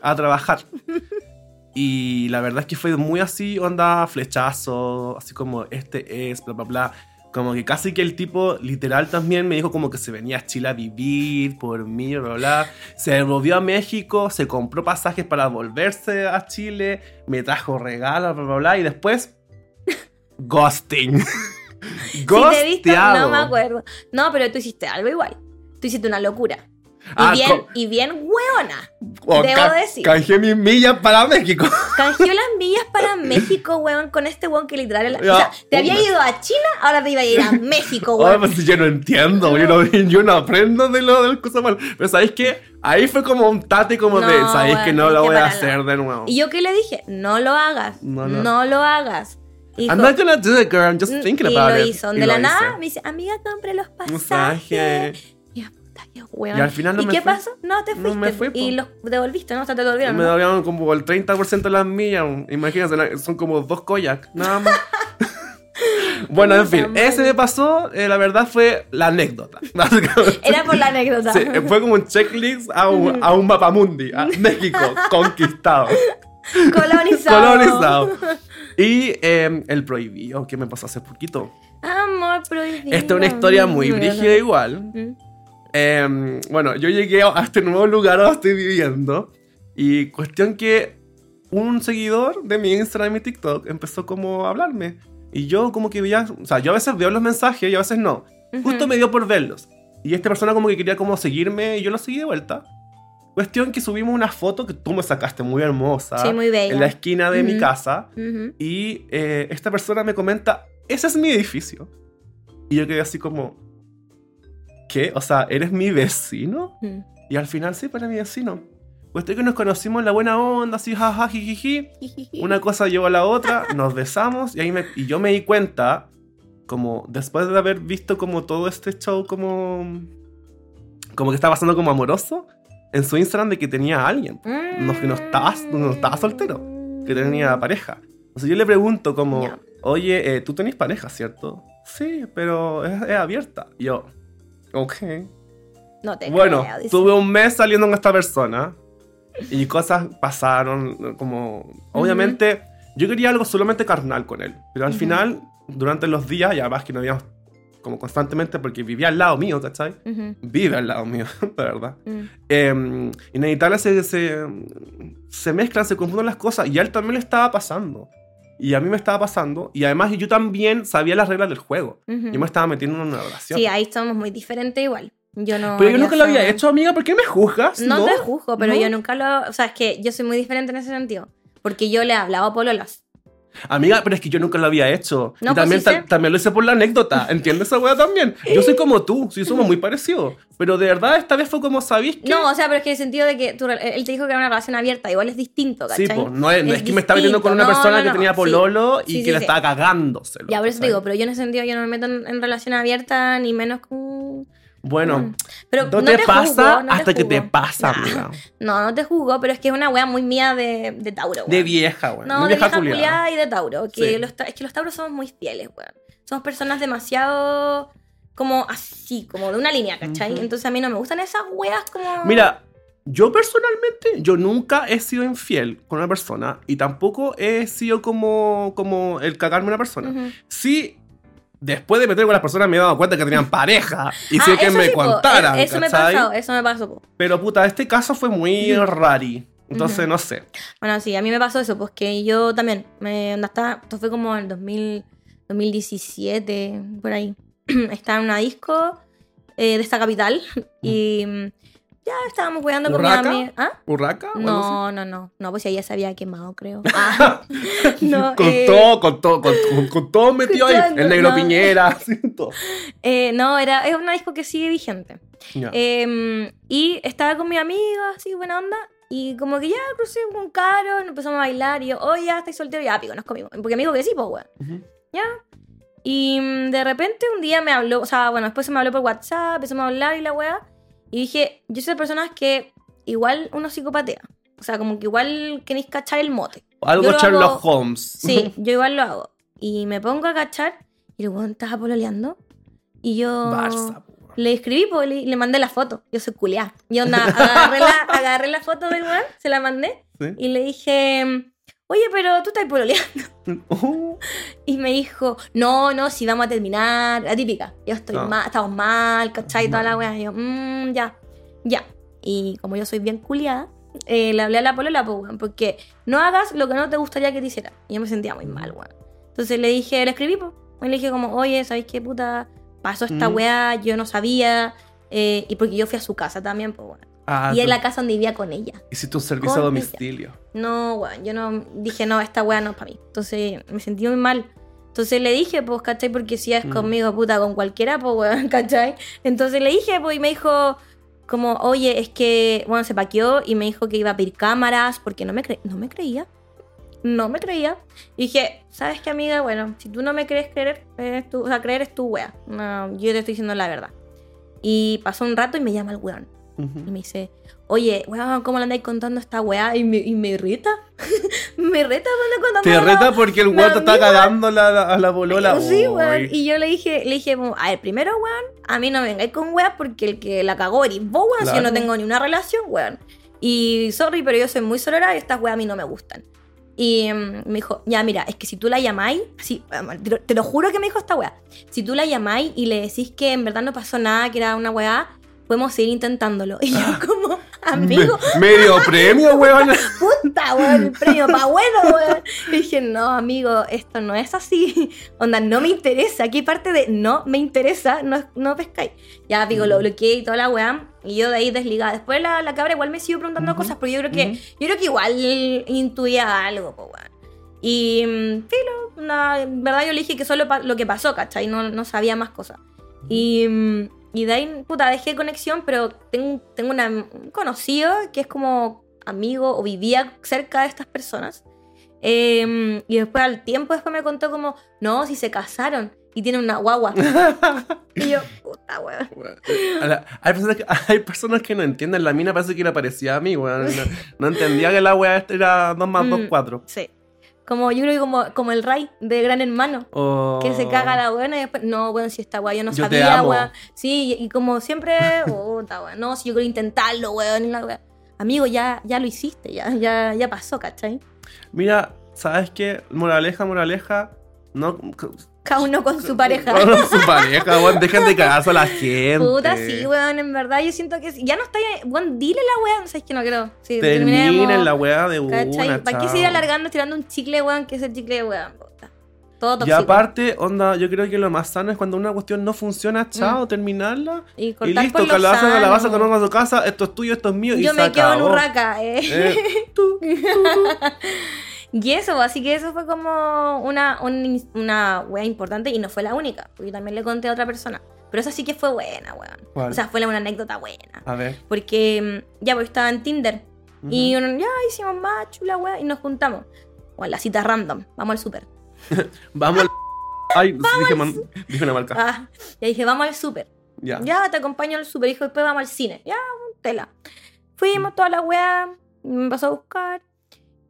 a trabajar. Y la verdad es que fue muy así, onda flechazo, así como este es, bla, bla, bla. Como que casi que el tipo literal también me dijo como que se venía a Chile a vivir por mí, bla, bla, bla. Se volvió a México, se compró pasajes para volverse a Chile, me trajo regalos, bla, bla, bla. Y después, ghosting. Si te he visto, no Ghosteado. me acuerdo. No, pero tú hiciste algo igual. Tú hiciste una locura. Y Ah, bien, co- y bien hueona. Oh, Debo decir. Canjeé mis millas para México. Canjeó las millas para México, weón, con este weón que literal... o sea, te había hombre. ido a China, ahora te iba a ir a México, Ay, weón. pues yo no entiendo, yo no, yo no aprendo de lo del cosa mal. Pero ¿sabéis qué? Ahí fue como un tate como de, No, ¿sabéis weón, que no lo que voy a hacer de nuevo? Y yo qué le dije, no lo hagas, No, no, lo hagas. Y I'm not gonna do it, girl. I'm just "Mm", thinking y about lo it. hizo. Y De la nada me dice, amiga, compré los pasajes. pasaje. Y weón. Al final no ¿Y me qué fui. pasó? No te No fuiste. me fui, y los devolviste, ¿no? O sea, te devolvieron. me ¿no? daban como el 30% de las millas. Imagínense, son como dos koyak, nada más. bueno, en fin, ese me pasó. eh, la verdad fue la anécdota. Era por la anécdota. Sí, fue como un checklist a un, a un mapamundi, a México conquistado, Colonizado. colonizado. Y eh, el prohibido, que me pasó hace poquito. Amor prohibido. Esta es una historia muy brígida igual. mm. Eh, bueno, yo llegué a este nuevo lugar donde estoy viviendo y cuestión que un seguidor de mi Instagram y mi TikTok empezó como a hablarme. Y yo como que veía, o sea, yo a veces veo los mensajes y a veces no. Ujú. Justo me dio por verlos. Y esta persona como que quería como seguirme y yo lo seguí de vuelta. Cuestión que subimos una foto que tú me sacaste muy hermosa. Sí, muy bella. En la esquina de mi Ujú. casa. Ujú. Y eh, esta persona me comenta, ese es mi edificio. Y yo quedé así como, ¿qué? O sea, ¿eres mi vecino? Mm. Y al final sí, para mi vecino. Cuestión que nos conocimos en la buena onda, así, jaja, jijiji. Una cosa llevó a la otra, nos besamos y, ahí me- y yo me di cuenta, como después de haber visto como todo este show como... Como que estaba pasando como amoroso en su Instagram de que tenía a alguien, No, que no estaba- no estaba soltero, que tenía pareja. Entonces yo le pregunto como, oye, eh, tú tenés pareja, ¿cierto? Sí, pero es, es abierta. Y yo, ok. No te Bueno, creo, dice. tuve un mes saliendo con esta persona y cosas pasaron como... Obviamente, yo quería algo solamente carnal con él, pero al final, durante los días, y además que no habíamos como constantemente porque vivía al lado mío, ¿cachai? Ujú. Vive al lado mío, de verdad. Mm. Eh, inevitable se, se, se mezclan, se confunden las cosas y a él también le estaba pasando. Y a mí me estaba pasando. Y además yo también sabía las reglas del juego. Ujú. Yo me estaba metiendo en una relación. Sí, ahí somos muy diferentes igual. Yo no. Pero yo nunca lo había hecho, amiga. ¿Por qué me juzgas? No, te juzgo, pero ¿No? yo nunca lo. O sea, es que yo soy muy diferente en ese sentido. Porque yo le he hablado a pololas. Amiga, pero es que yo nunca lo había hecho. No, y pues también, sí ta- sé. también lo hice por la anécdota. ¿Entiendes esa wea también? Yo soy como tú. Sí, somos muy parecidos. Pero de verdad, esta vez fue como, ¿sabéis qué? No, o sea, pero es que en el sentido de que tú- él te dijo que era una relación abierta, igual es distinto, Sí, ¿cachai? pues, no es, Es es que me estaba metiendo con una. No, persona no, que tenía sí. pololo y Sí, que sí, sí. estaba cagándoselo. Ya, por eso te digo, pero yo en ese sentido yo no me meto en, en relación abierta, ni menos con. Bueno, Mm. Pero no, no te, te pasa juzgo, no te hasta que te pasa, Nah. amiga. No, no te juzgo, pero es que es una wea muy mía de, de Tauro, De weón. vieja, güey. No, de de vieja, vieja culiada. y de Tauro. Que Sí. los es que los Tauros somos muy fieles, weón. Somos personas demasiado como así, como de una línea, ¿cachai? Entonces a mí no me gustan esas weas como. Mira, yo personalmente, yo nunca he sido infiel con una persona y tampoco he sido como, como el cagarme a una persona. Sí, después de meter con las personas me he dado cuenta que tenían pareja y Ah, sé que me sí, contaran, eh, Eso me ¿cachai? pasó, eso me pasó, po. Pero puta, este caso fue muy Ujú. rari. Entonces, Ujú. no sé. Bueno, sí, a mí me pasó eso, pues que yo también, me, estaba- esto fue como el 2000, 2017, por ahí. estaba en una disco eh, de esta capital y mm, ya estábamos jugando con mi amiga. ¿Ah? No, no, no, no, pues ella se había quemado, creo. Ah, no, con eh, todo, con todo, con, con- con todo metido ahí. El negro no. Piñera, así, todo. eh, no, era, es una disco que sigue vigente. Eh, y estaba con mi amiga, así, buena onda. Y como que ya crucé con Caro, empezamos a bailar. Y yo, oye, ya estoy soltero, ya pico, nos comimos. Porque me dijo que sí, pues, weón. Ya. Y mm, de repente un día me habló, o sea, bueno, después se me habló por WhatsApp, empezamos a hablar y la weá. Y dije, yo soy de personas que igual uno psicopatea. O sea, como que igual queréis cachar el mote. Algo yo lo Sherlock hago- Holmes. Sí, yo igual lo hago. Y me pongo a cachar y el weón estaba pololeando. Y yo Barça, le escribí pues, le, le mandé la foto. Yo soy culiá. Y onda, agarré la, agarré la foto del weón, se la mandé Sí. y le dije, oye, pero tú estás pololeando. Oh. Y me dijo, no, no, si vamos a terminar, la típica. Yo estoy Ah. mal, estamos mal, ¿cachai? Toda la weá. Y yo, mmm, ya, ya. Y como yo soy bien culiada, eh, le hablé a la polola, pues, weón, porque no hagas lo que no te gustaría que te hiciera. Y yo me sentía muy mal, weón. Entonces le dije, le escribí, pues. Y le dije como, oye, ¿sabéis qué puta? Pasó esta Mm. weá, yo no sabía. eh, y porque yo fui a su casa también, pues, weón. Ah, y en tú la casa donde vivía con ella. hiciste un servicio a domicilio. No, weón, yo no dije, no, esta weá no es para mí. Entonces me sentí muy mal. Entonces le dije, pues, ¿cachai? Porque si es Mm. conmigo, puta, con cualquiera, pues, weón, ¿cachai? Entonces le dije, pues, y me dijo, como, oye, es que, bueno, se paqueó y me dijo que iba a pedir cámaras porque no me, cre- no me creía. No me creía. Y dije, ¿sabes qué, amiga? Bueno, si tú no me crees creer, es tu, o sea, creer es tu wea. No, yo te estoy diciendo la verdad. Y pasó un rato y me llama el weón. Ujú. Y me dice, oye, weón, ¿cómo le andáis contando esta weá? Y me, y me reta. me reta cuando contando Te reta porque el weón te está cagando la, la- a la bolola. Sí, weón. Y yo le dije, le dije, a ver, primero, weón, a mí no me vengáis con weas porque el que la cagó eres vos, weón, si yo no Claro. tengo ni una relación, weón. Y sorry, pero yo soy muy solera y estas weas a mí no me gustan. Y mm, me dijo, ya, mira, es que si tú la llamáis, sí, te lo, te lo juro que me dijo esta wea. Si tú la llamáis y le decís que en verdad no pasó nada, que era una wea, podemos seguir intentándolo. Y yo Ah. como, amigo, Me- medio premio, weón. puta, weón, el premio pa' bueno, weón. Y dije, no, amigo, esto no es así. Onda, no me interesa. Aquí parte de no me interesa, no, no pescáis. Ya, amigo, lo bloqueé y toda la weá. Y yo de ahí desligada. Después la, la cabra igual me siguió preguntando cosas, pero yo creo que, yo creo que igual intuía algo, po, weón. Y, mm, filo, na- en verdad yo le dije que solo lo que pasó, ¿cachai? No, no sabía más cosas. Y, mm, y de ahí, puta, dejé conexión, pero tengo, tengo una- un conocido que es como amigo o vivía cerca de estas personas. Eh, y después al tiempo después me contó como, no, si se casaron y tienen una guagua. y yo, puta, weón. Hay, personas que, hay personas que no entienden. La mina parece que le parecía a mí, weón. No, no entendía que la weá era 2 más 2, Mm. 4. Sí. Como yo creo que como, como el Ray de Gran Hermano. Que se caga la buena y después, no, weón, si esta weá, yo no Oh. Yo sabía, weón. Sí, y, y como siempre, puta, weón, no, si yo quiero intentarlo, weón, la. Amigo, ya, ya lo hiciste, ya, ya, ya pasó, ¿cachai? Mira, ¿sabes qué? Moraleja, moraleja. No. Cada uno con su pareja. Con su pareja, weón. Dejen de cagarse a la gente. Puta, sí, weón, en verdad yo siento que ya no está, weón, dile la weá, no sabes que no. Sí, terminemos, Terminen la weá de ¿cachai? una. ¿Para qué seguir alargando, tirando un chicle, weón, que es el chicle, weón? Puta. Todo Y aparte, onda, yo creo que lo más sano es cuando una cuestión no funciona, chao, terminarla. Y Y listo, por lo calabaza, calabaza, sano. con a su casa, esto es tuyo, esto es mío. y Yo se me quedo en. Urraca, eh. Eh, tú, tú, tú. Y eso, así que eso fue como una, un- una wea importante y no fue la única, porque yo también le conté a otra persona. Pero esa sí que fue buena, weón. ¿Cuál? O sea, fue una anécdota buena. A ver. Porque mm, ya, pues estaba en Tinder y uno, ya hicimos match, la wea, y nos juntamos. O la cita random, vamos al súper. Vamos al. Ay, dije, man- dije una marca. Ah, ya dije, vamos al súper. Ya. Ya, te acompaño al súper. Dijo, después vamos al cine. Ya, tela. Fuimos toda la weá, me pasó a buscar.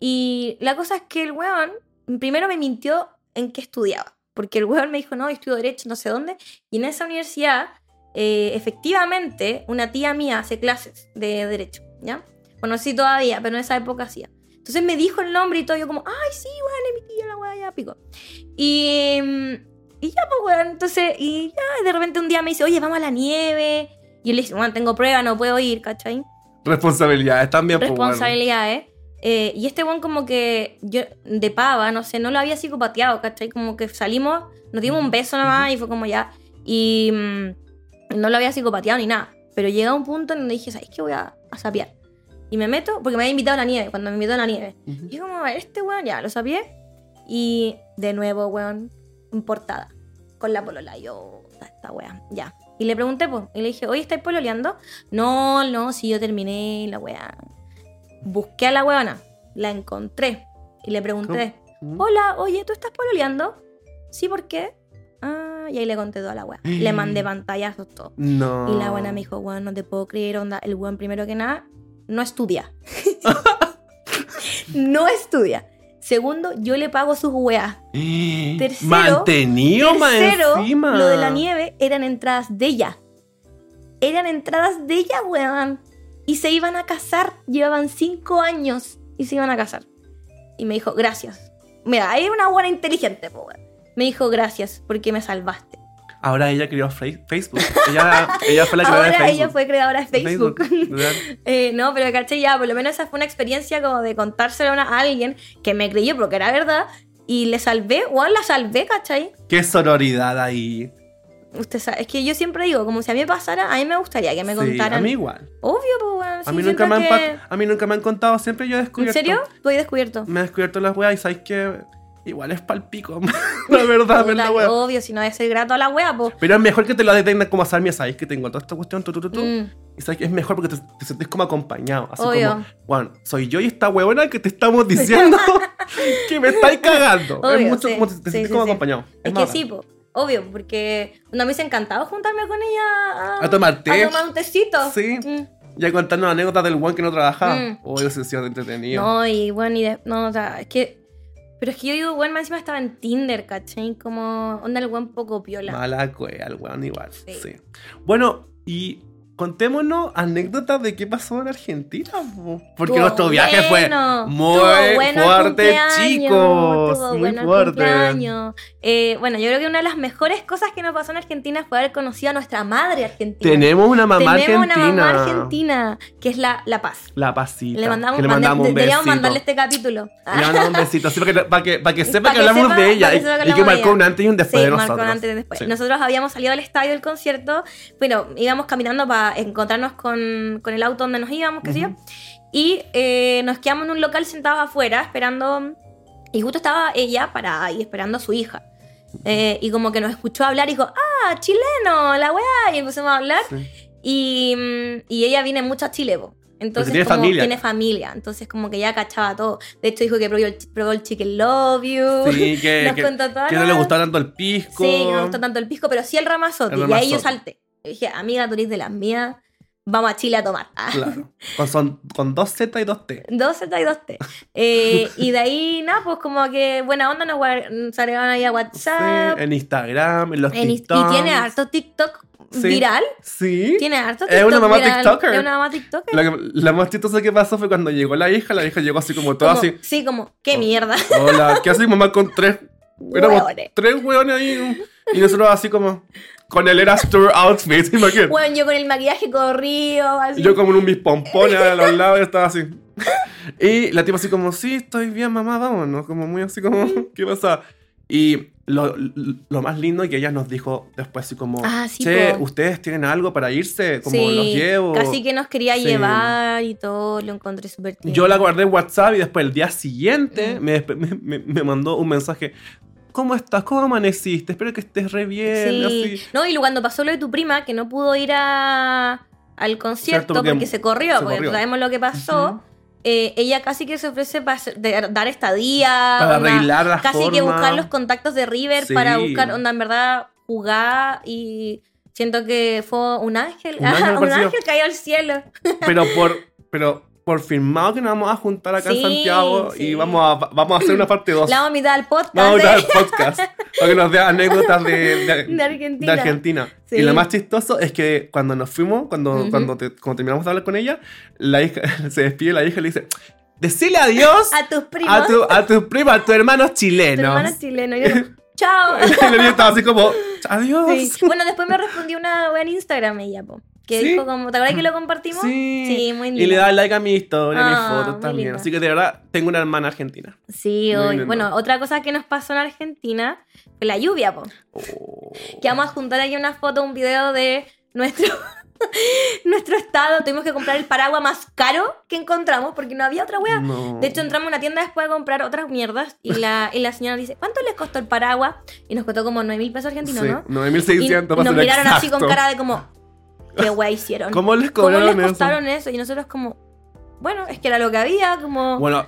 Y la cosa es que el weón primero me mintió en qué estudiaba. Porque el weón me dijo, no, estudio Derecho, no sé dónde. Y en esa universidad, eh, efectivamente, una tía mía hace clases de Derecho, ¿ya? Bueno, sí todavía, pero en esa época hacía. Entonces me dijo el nombre y todo, yo como, ay, sí, weón, es mi tía, la weá, ya, pico. Y, mm, y ya, pues, weón, entonces, y ya, de repente un día me dice, oye, vamos a la nieve. Y yo le dije, bueno, tengo prueba, no puedo ir, ¿cachai? Responsabilidades también, pues, bueno. responsabilidades. Eh, y este weón como que yo de pava, no sé, no lo había psicopateado, ¿cachai? Como que salimos, nos dimos un beso nomás y fue como ya. Y mm, no lo había psicopateado ni nada. Pero llega un punto en donde dije, ¿sabes qué? Voy a, a sapear. Y me meto, porque me había invitado a la nieve, cuando me invitó a la nieve. Ujú. Y yo como, este weón, ya, lo sapié. Y de nuevo, weón, en portada. Con la polola. Yo, "Puta, esta weá, ya. Y le pregunté, pues, y le dije, oye, ¿estáis pololeando? No, no, si yo terminé la weá. Busqué a la weona, la encontré. Y le pregunté, Ujú. hola, oye, ¿tú estás pololeando? Sí, ¿por qué? Ah, y ahí le conté toda la weá. Le mandé pantallazos, todo. No. Y la buena me dijo, weón, no te puedo creer, onda. El weón, primero que nada, no estudia. no estudia. Segundo, yo le pago sus weas. Tercero- Mantenido Tercero, lo de la nieve eran entradas de ella. Eran entradas de ella, weón. Y se iban a casar. Llevaban cinco años y se iban a casar. Y me dijo, gracias. Mira, ahí era una buena inteligente, po, weón. Me dijo, gracias, porque me salvaste. Ahora ella creó Facebook. Ella, ella fue la creadora de Ahora Facebook. ella fue creadora de Facebook. ¿verdad? Eh, no, pero caché ya, por lo menos esa fue una experiencia como de contárselo a alguien que me creyó porque era verdad y le salvé, o la salvé, ¿cachai? Qué sororidad ahí. Usted sabe, es que yo siempre digo, como si a mí me pasara, a mí me gustaría que me Sí, contaran. a mí igual. Obvio, pues, weón. A mí, nunca me han que- pa- a mí nunca me han contado, siempre yo he ¿En descubierto. serio? Tú has descubierto. Me he descubierto las weas y sabes que igual es palpico. la verdad, Puta, la wea. obvio, si no es ser grato a la wea, pues. Pero es mejor que te lo detengan como a Sarmia, sabes que tengo toda esta cuestión, tú, tú, tú, tú. Mm, Y sabes que es mejor porque te, te sientes como acompañado. Así Obvio. como, Juan, soy yo y esta huevona que te estamos diciendo que me estáis cagando. es Obvio, mucho sí. como te, te Sí, sientes sí, como acompañado. Es, Es que sí, bacán. Obvio, porque no me hubiese encantado juntarme con ella a, A tomar té. a tomar un tecito. Sí. Mm. Ya contarnos anécdotas del one que no trabajaba. Mm. Oh, eso sí, entretenido. No, y bueno, y de- no, o sea, es que. Pero es que yo digo, bueno, más encima estaba en Tinder, ¿cachai? Como onda el buen poco piola. Mala el weón igual. Sí. Sí. Bueno, y contémonos anécdotas de qué pasó en Argentina. po. Porque Estuvo nuestro viaje bueno, fue muy bueno fuerte, chicos. Muy bueno fuerte. Eh, bueno, yo creo que una de las mejores cosas que nos pasó en Argentina fue haber conocido a nuestra madre argentina. Tenemos una mamá Tenemos argentina. una mamá argentina, que es la, la Paz. La pasita. Le mandamos, que le mande- mandamos un deberíamos besito. mandarle este capítulo. Le mandamos un besito, así para que, para que, para que sepa Para que que hablamos sepa- de ella que y, que y que marcó un antes y un después Sí, de marcó nosotros. antes y después. Sí. Nosotros habíamos salido del estadio del concierto, bueno, íbamos caminando para encontrarnos con, con el auto donde nos íbamos, qué sé yo, y eh, nos quedamos en un local sentados afuera esperando, y justo estaba ella parada ahí esperando a su hija. Eh, y como que nos escuchó hablar y dijo, ah, chileno, la weá, y empezamos a hablar. Sí. Y, mm, y ella viene mucho a Chile, po. Entonces, tiene como familia. tiene familia. Entonces, como que ya cachaba todo. De hecho, dijo que probó el, probó el chicken love you. Sí, que, Nos que, contó todas que no le gustaba tanto el pisco. Sí, que no me gustó tanto el pisco, pero sí el ramazote. El Y ahí yo ramazote. salté. Dije, amiga, tú eres de las mías. Vamos a Chile a tomar. Claro. Con, son, con dos Z y dos T. Dos Z y dos T. Eh, y de ahí, nada, pues como que buena onda nos agregaron ahí a Sí, WhatsApp. en Instagram, en los En TikToks. y tiene harto TikTok Sí. viral. Sí. Tiene harto Es TikTok una mamá viral. TikToker. Es una mamá TikToker. La, que- la más chistosa que pasó fue cuando llegó la hija, la hija llegó así como toda Como- así. Sí, como, qué Oh. mierda. Hola, ¿qué hace mamá con tres? Éramos tres hueones ahí. Y nosotros así como. Con el Eras Tour outfit, imagínate. Bueno, yo con el maquillaje corrido, así. Yo como en un mis pompones a los lados, estaba así. Y la tipa así como, sí, estoy bien, mamá, vámonos. Como muy así como, ¿qué pasa? Y lo, lo más lindo es que ella nos dijo después así como, Ah, sí, che, po. ¿ustedes tienen algo para irse? Como Sí, los llevo. Casi que nos quería Sí. llevar y todo, lo encontré súper. Yo la guardé en WhatsApp y después el día siguiente Mm. me, me- me mandó un mensaje. ¿Cómo estás? ¿Cómo amaneciste? Espero que estés re bien. Sí. Así. No, y cuando pasó lo de tu prima, que no pudo ir a, al concierto Cierto, porque porque, se corrió, se porque corrió. sabemos lo que pasó. Eh, ella casi que se ofrece para dar estadía. Para onda, arreglar las Casi que buscar los contactos de River Sí. para buscar, onda, en verdad, jugar y siento que fue un ángel. Un ángel un ángel cayó al cielo. Pero por, pero por firmado que nos vamos a juntar acá Sí, en Santiago sí. y vamos a, vamos a hacer una parte 2. La vamos a invitar al podcast Vamos a el podcast para que nos dé anécdotas de, de- de Argentina. de Argentina. Sí. Y lo más chistoso es que cuando nos fuimos, cuando, cuando, te- cuando terminamos de hablar con ella, la hija se despide la hija y le dice, decile adiós A tus primos. a tu, a tu prima, a tus hermanos tu chilenos. hermano chileno. Y yo, chao. Y estaba así como, adiós. Sí. Bueno, después me respondió una wea en Instagram ella, po. Que ¿Sí? dijo como, ¿te acuerdas que lo compartimos? Sí. muy Y lindo. le da like a mi historia, a Ah, mis fotos muy también. lindo. Así que de verdad, tengo una hermana argentina. Sí, hoy. Bueno, otra cosa que nos pasó en Argentina fue la lluvia, po. Oh. Que vamos a juntar aquí una foto, un video de nuestro, nuestro estado. Tuvimos que comprar el paraguas más caro que encontramos porque no había otra wea. No. De hecho, entramos a una tienda después a comprar otras mierdas y la, y la señora dice, ¿cuánto les costó el paraguas? Y nos costó como 9 mil pesos argentinos, Sí, ¿no? 9600 Y, y para nos miraron así con cara de como, ¿qué wea hicieron? ¿Cómo les ¿Cómo cobraron les eso? costaron eso? Y nosotros como, bueno, es que era lo que había, como... Bueno,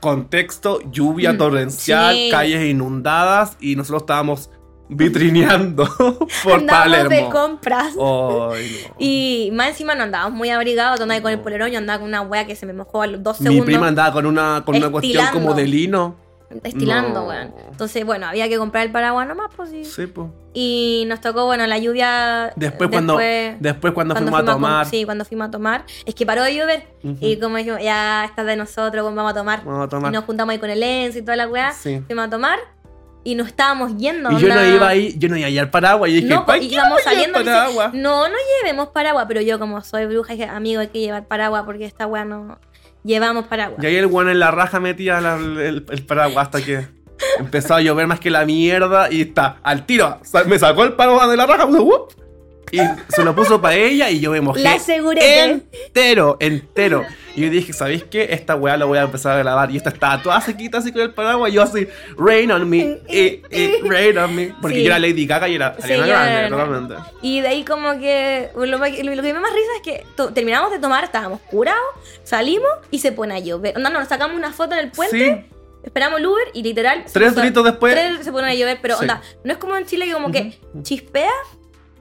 contexto, lluvia Mm, torrencial, sí. calles inundadas y nosotros estábamos vitrineando por andábamos de Palermo. compras. Ay, no. Y más encima no andábamos muy abrigados, tú andabas con el polerón, yo andaba con una wea que se me mojó a los dos Mi segundos. prima andaba con una, con una cuestión como de lino. Estilando, No. weón. Entonces, bueno, había que comprar el paraguas nomás, pues sí. Sí, pues. Y nos tocó, bueno, la lluvia. Después, cuando, después cuando, cuando fuimos a tomar. sí, cuando fuimos a tomar. Es que paró de llover. Ujú. Y como dijimos, ya estás de nosotros, pues, vamos a tomar. Vamos a tomar. Y nos juntamos ahí con el Enzo y toda la weá. Sí. Fuimos a tomar. Y nos estábamos yendo. Y yo no iba ahí, yo no iba a ir al paraguas. Y dije, No, ¿para pues, qué íbamos saliendo. al y dice, paraguas? no, no llevemos paraguas. Pero yo, como soy bruja, dije, amigo, hay que llevar paraguas porque esta weá no. Llevamos paraguas. Y ahí el guano en la raja metía el, el paraguas hasta que empezó a llover más que la mierda y está al tiro. Me sacó el paraguas de la raja ¡wup! Y se lo puso para ella y yo me mojé La aseguré. entero, entero. Y yo dije, ¿sabéis qué? Esta weá la voy a empezar a grabar. Y esta estaba toda sequita así con el paraguas. Y yo así, rain on me, eh, eh, rain on me. Porque Sí. yo era Lady Gaga y era Sí, Ariana era Grande, Ariana totalmente. Y de ahí como que lo, lo que me da más risa es que terminamos de tomar, estábamos curados, salimos y se pone a llover. No, no, nos sacamos una foto en el puente, Sí, esperamos el Uber y literal... tres gritos después. tres se pone a llover, pero Sí. onda, no es como en Chile que como que chispea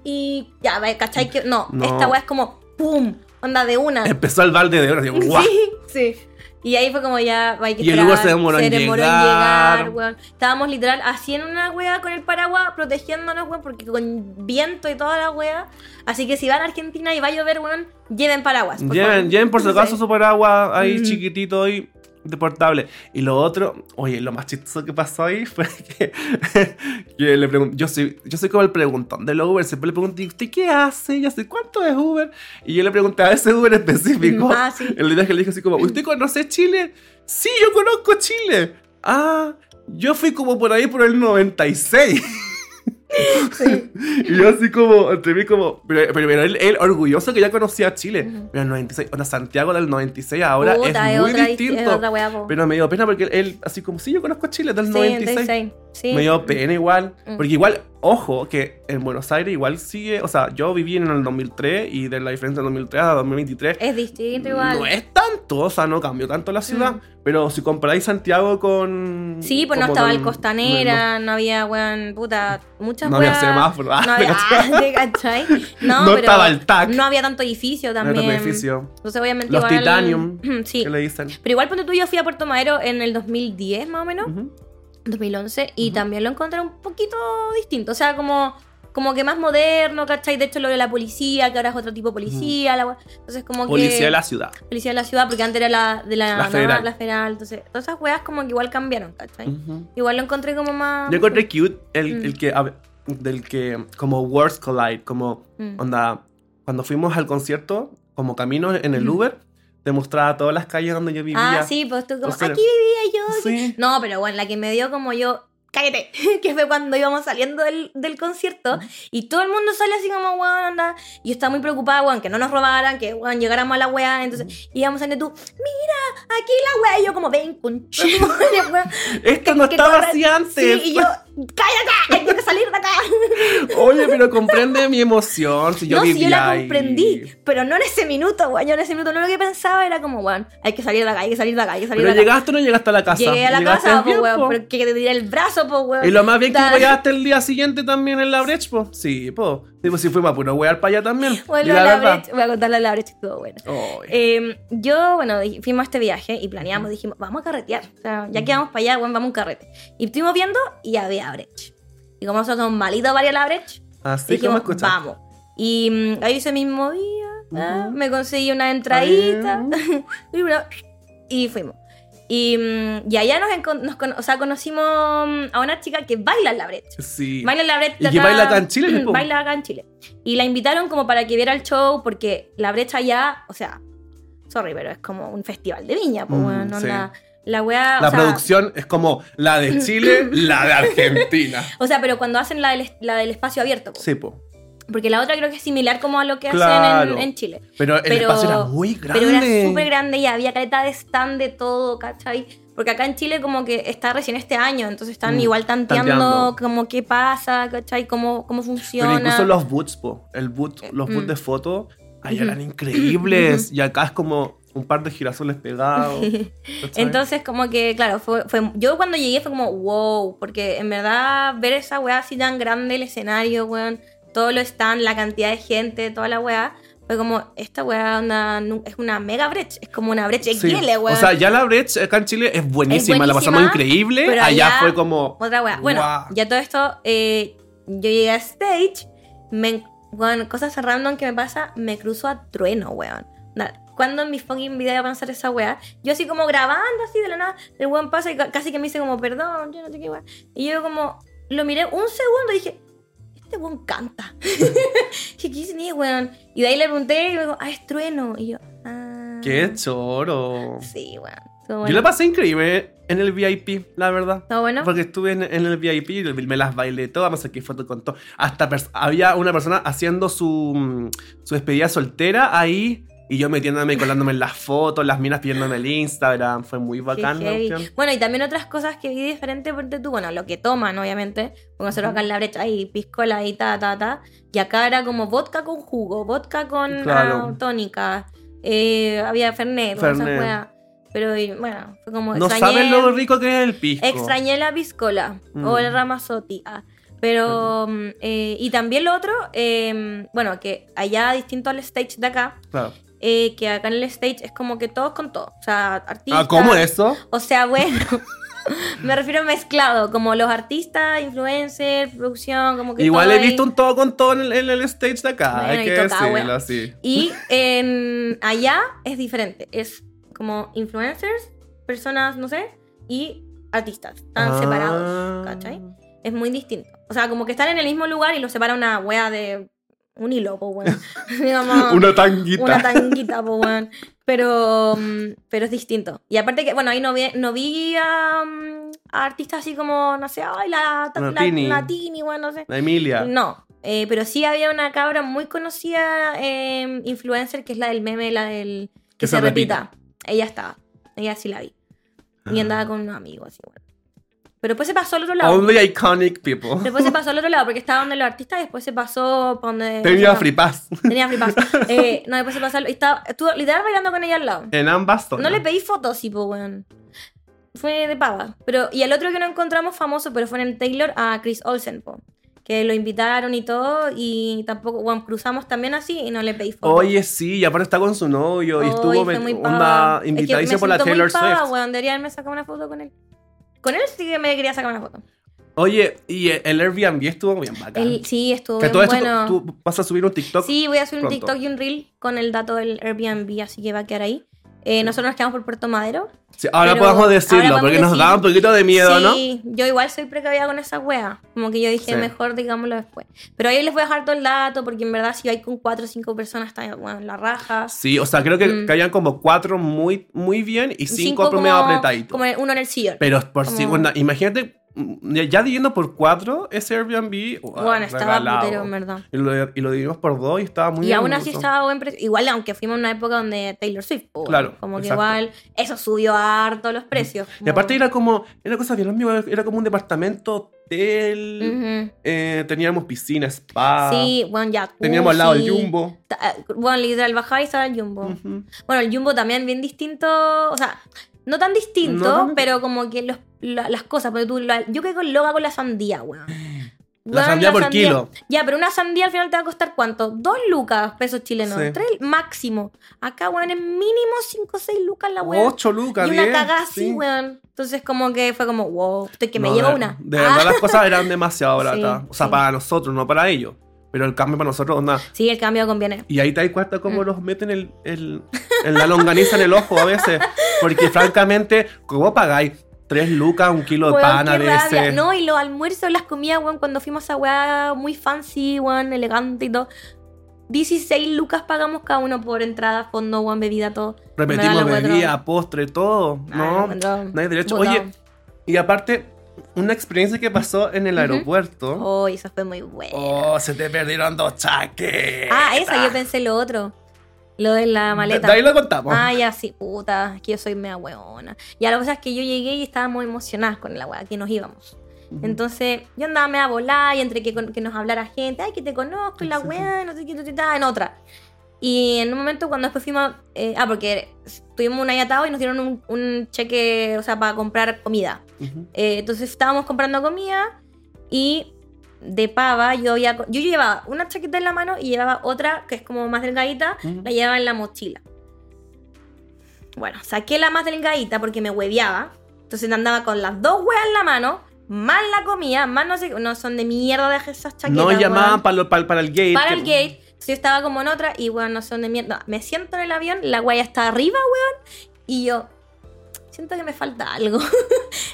y ya, ¿cachai? Que, no, No. esta weá es como ¡pum! Onda de una. Empezó el balde de oro. Así, ¡guau! Sí, sí. Y ahí fue como ya, hay que Y el. Uber se demoró en llegar. weón. Estábamos literal haciendo una wea con el paraguas, protegiéndonos, weón, porque con viento y toda la wea. Así que si van a Argentina y va a llover, weón, lleven paraguas. por Lleven, favor. lleven por si acaso su paraguas ahí Ujú. chiquitito y deportable. Y lo otro, oye, lo más chistoso que pasó ahí fue que, que le pregunté, yo soy, yo soy como el preguntón de los Uber, siempre le pregunté, ¿y usted qué hace? Y así, ¿cuánto es Uber? Y yo le pregunté a ese Uber específico. Ah, sí. El día que le dije así como, ¿usted conoce Chile? Sí, yo conozco Chile. Ah, yo fui como por ahí por el 96. Sí. Y yo así como, entre mí como, pero, pero, pero él, él orgulloso que ya conocía Chile. Ujú. Pero el 96, o sea, Santiago del 96 ahora Puta, es muy otra, distinto. Es otra wea. Pero me dio pena porque él, así como, sí, yo conozco Chile del Sí, 96. 96. Sí. Me dio pena igual. Mm. Porque igual, ojo, que en Buenos Aires igual sigue, o sea, yo viví en el 2003 y de la diferencia del 2003 a 2023 Es distinto igual. no es tanto, o sea, no cambió tanto la ciudad. Mm. Pero si comparáis Santiago con... Sí, pues no estaba con- el Costanera, no, había, weón, puta, muchas No había weas. semáforo. Ah, No había. ¿te cachai? No, No pero estaba el TAC. No había tanto edificio No era también. tanto edificio. Entonces, obviamente, Los igual- Titanium, Sí. ¿Qué le dicen? Pero igual, ponte tú, yo fui a Puerto Madero en el 2010, más o menos, Ujú. 2011, y Ujú. también lo encontré un poquito distinto. O sea, como, como que más moderno, ¿cachai? De hecho, lo de la policía, que ahora es otro tipo de policía. la wea- entonces, como que. Policía de la ciudad. Policía de la ciudad, porque antes era la de la, La no, federal. la federal. Entonces, todas esas weas como que igual cambiaron, ¿cachai? Ujú. Igual lo encontré como más. Yo encontré cute el, el que, del que, como Words Collide, como, onda, cuando fuimos al concierto, como camino en el. Uber, te mostraba todas las calles donde yo vivía. Ah, sí, pues tú como, aquí vivía yo. aquí". Sí. No, pero bueno, la que me dio como yo, cállate, que fue cuando íbamos saliendo del, del concierto y todo el mundo sale así como, weón, anda. Y yo estaba muy preocupada, weón, que no nos robaran, que, weón, llegáramos a la weá. Entonces íbamos saliendo tú, mira, aquí la weá. Y yo como, ven, weón. Esto no que estaba así antes. Sí, y yo, cállate, hay que salir de acá. Oye, pero comprende mi emoción. Si yo no, si yo la ahí. comprendí, pero no en ese minuto, weón. Yo en ese minuto no lo que pensaba era como, weón, hay que salir de acá, hay que salir de acá, hay que salir Pero de acá. llegaste o no llegaste a la casa. Llegué a la Llegaste casa, pues, weón, po. pero que te tiré el brazo, pues, weón. Y lo más bien que weaste el día siguiente también en la brecha, po. Sí, po. Pues si fuimos a puro wear para allá también. Bueno, la la voy a contarle a la brecha, estuvo bueno. Eh, yo, bueno, fuimos a este viaje y planeamos, dijimos, vamos a carretear. O sea, ya que vamos para allá, bueno, vamos a un carrete. Y estuvimos viendo y había brecha. Y como nosotros somos malitos varios la brecha, Así como dijimos, escuchas. vamos. Y mm, ahí ese mismo día ah, me conseguí una entradita y fuimos. Y, mm, y allá nos, nos o sea, conocimos mm, a una chica que baila en la brecha. Sí. Baila en la brecha. ¿Y que baila acá en Chile, po? Baila acá en Chile. Y la invitaron como para que viera el show, porque la brecha ya, o sea, sorry, pero es como un festival de viña, pues, Mm, bueno, sí. onda, la. La o sea, producción es como la de Chile, la de Argentina. O sea, pero cuando hacen la del, la del espacio abierto, po. Sí, po. Porque la otra creo que es similar como a lo que Claro. hacen en, en Chile. Pero el Pero- espacio era muy grande. Pero era súper grande y había caleta de stand de todo, ¿cachai? Porque acá en Chile como que está recién este año, entonces están Mm, igual tanteando, tanteando. como qué pasa, ¿cachai? Cómo, cómo funciona. Pero incluso los boots, po. El boot, los boots Mm. de foto, allá eran increíbles. y acá es como un par de girasoles pegados. Entonces, como que, claro, fue, fue- yo cuando llegué fue como, wow, porque en verdad ver esa weá así tan grande, el escenario, weón, todo lo stand, la cantidad de gente, toda la weá, fue como, esta weá nu- es una mega brecha, es como una brecha Sí. XL, weón. O sea, ya la brecha acá en Chile es buenísima, la buenísima, pasamos increíble. pero Allá, allá- fue como. Otra weá. Bueno, Guau. ya todo esto, eh, yo llegué a stage, me, weón, cosas random que me pasa, me cruzo a trueno, weón. Cuando en mi fucking video van a hacer esa weá, yo así como grabando así de la nada, el weón pasa y ca- casi que me dice como, perdón, yo no sé qué weá. Y yo como, lo miré un segundo y dije, este weón canta. ¿qué es weón? Y de ahí le pregunté y me dijo, ah, es trueno. Y yo, ah. ¡Qué choro! Sí, weón. estuvo Yo bueno. la pasé increíble en el VIP, la verdad. ¿Está bueno? Porque estuve en, en el VIP y me las bailé todas, me saqué fotos con todo. Hasta había una persona haciendo su, su despedida soltera ahí y yo metiéndome y colándome en las fotos, las minas pidiéndome el Instagram. Fue muy bacán. la. Bueno, y también otras cosas que vi diferente porque tú, bueno, lo que toman, obviamente, porque nosotros acá en la brecha hay piscola y ta, ta, ta, y acá era como vodka con jugo, vodka con Claro. ah, tónica, eh, había fernet, Fernet. Pero bueno, fue como No extrañé- saben lo rico que es el pisco. Extrañé la piscola Mm. o el ramazotti. ah. Pero, mm, eh, y también lo otro, eh, bueno, que allá distinto al stage de acá, Claro. Eh, que acá en el stage es como que todos con todos. O sea, artistas. Ah, ¿cómo eso? O sea, bueno. Me refiero a mezclado, como los artistas, influencers, producción, como que Igual todo he ahí. visto un todo con todo en el, en el stage de acá, Bueno, hay que toca, decirlo bueno. así. Y en allá es diferente. Es como influencers, personas, no sé, y artistas. Están Ah. separados, ¿cachai? Es muy distinto. O sea, como que están en el mismo lugar y los separa una wea de un hilo, pues bueno. Digamos, Una tanguita. una tanguita, pues weón. Pero, mm, pero es distinto. Y aparte que, bueno, ahí no vi, no vi a, mm, a artistas así como, no sé, ay, la, la, La Tini. la Tini, weón, no sé. La Emilia. No, eh, pero sí había una cabra muy conocida eh, influencer que es la del meme, la del que, se, repita. Ella estaba, ella sí la vi. Y Ah. andaba con unos amigos así, bueno. Pero después se pasó al otro lado. Only iconic people. Después se pasó al otro lado porque estaba donde los artistas y después se pasó para donde... Tenía no, free pass. Tenía free pass. Eh, no, después se pasó al- estaba, estuvo literal bailando con ella al lado. En ambas zonas. No le pedí fotos, sí, pues, weón. Fue de pava. Pero, y el otro que no encontramos famoso, pero fue en el Taylor, a Chris Olsen, po. Que lo invitaron y todo, y tampoco, weón, cruzamos también así y no le pedí fotos. Oye, sí, y aparte está con su novio y estuvo me- muy onda pava. Es que invitadísimo por la siento muy Taylor pava, Swift. weón. Debería haberme sacado una foto con él. Con él sí que me quería sacar una foto. Oye, y el Airbnb estuvo bien bacán. Él, sí, estuvo que bien todo esto bueno. tú vas a subir un TikTok. Sí, voy a subir un. TikTok y un reel con el dato del Airbnb, así que va a quedar ahí. Eh, nosotros nos quedamos por Puerto Madero. Sí, ahora podemos decirlo, ahora porque nos da un decir- poquito de miedo, ¿no? Sí, yo igual soy precavida con esa wea. Como que yo dije, Sí. mejor digámoslo después. Pero ahí les voy a dejar todo el dato, porque en verdad si hay con cuatro o cinco personas está bueno, la raja. Sí, o sea, creo que, Mm. hayan como cuatro muy, muy bien y cinco, como, medio apretaditos. como uno en el sillón. Pero por segunda, imagínate, ya dividiendo por cuatro ese Airbnb, wow, bueno, estaba putero, en verdad. Y lo, y lo dividimos por dos y estaba muy y aún así estaba buen precio. Igual, aunque fuimos en una época donde Taylor Swift, po, Claro, Como que igual, eso subió harto los precios. Y aparte era como, era cosa bien era como un departamento, hotel, eh, teníamos piscina, spa, Sí, bueno, ya. teníamos al lado el jumbo jumbo. Bueno, literal, bajáis y estaba el jumbo. Ujú. Bueno, el Jumbo también bien distinto, o sea, no tan distinto, No pero como que los- la- las cosas, porque tú, la- yo quedé loca con la sandía, weón. La Weón, sandía por kilo. Ya, pero una sandía al final te va a costar cuánto? Dos lucas pesos chilenos, Sí. tres máximo. Acá, weón, es mínimo cinco o seis lucas la weón. Ocho lucas, y una diez, cagada así, sí. weón. Entonces como que fue como, wow, estoy que me No, llevo de- una. De Ah, verdad las cosas eran demasiado Sí, baratas. o sea, para nosotros, no para ellos. Pero el cambio para nosotros, onda. Sí, el cambio conviene. Y ahí te das cuenta Mm. cómo nos meten el, el, el- la longaniza en el ojo a veces. Porque francamente, ¿cómo pagáis tres lucas un kilo de Weón, pan a qué rabia. veces? No, y los almuerzos, las comidas, weón, cuando fuimos a esa weá muy fancy, weón, elegante y todo. 16 lucas pagamos cada uno por entrada, fondo, weón, bebida, todo. Repetimos bebida, postre, todo. Ah, no, no hay derecho. Oye, y aparte, una experiencia que pasó en el aeropuerto. Oh, eso fue muy bueno. Oh, se te perdieron dos chaquetas. ah, esa, yo pensé lo otro. Lo de la maleta. De ahí lo contamos. Ah, ya, sí, puta, es que yo soy mea weona. Ya, la cosa es que yo llegué y estábamos emocionadas con la weá, que nos íbamos. Entonces, yo andaba media volada y entre que, que nos hablara gente, ay, que te conozco, y la weá, no sé qué, no sé qué, en otra. Y en un momento cuando después fuimos, eh, ah, porque tuvimos un ahí atado y nos dieron un, un cheque, o sea, para comprar comida. Eh, entonces estábamos comprando comida y de pava yo ya yo, llevaba una chaqueta en la mano y llevaba otra que es como más delgadita, la llevaba en la mochila. Bueno, saqué la más delgadita porque me hueveaba. Entonces andaba con las dos huevas en la mano, más la comida, más no sé, no son de mierda de esas chaquetas. No llamaban para, para, para el gate. para que- el gate. Entonces yo estaba como en otra y bueno, no son de mierda. No, me siento en el avión, la guaya está arriba, weón, y yo siento que me falta algo.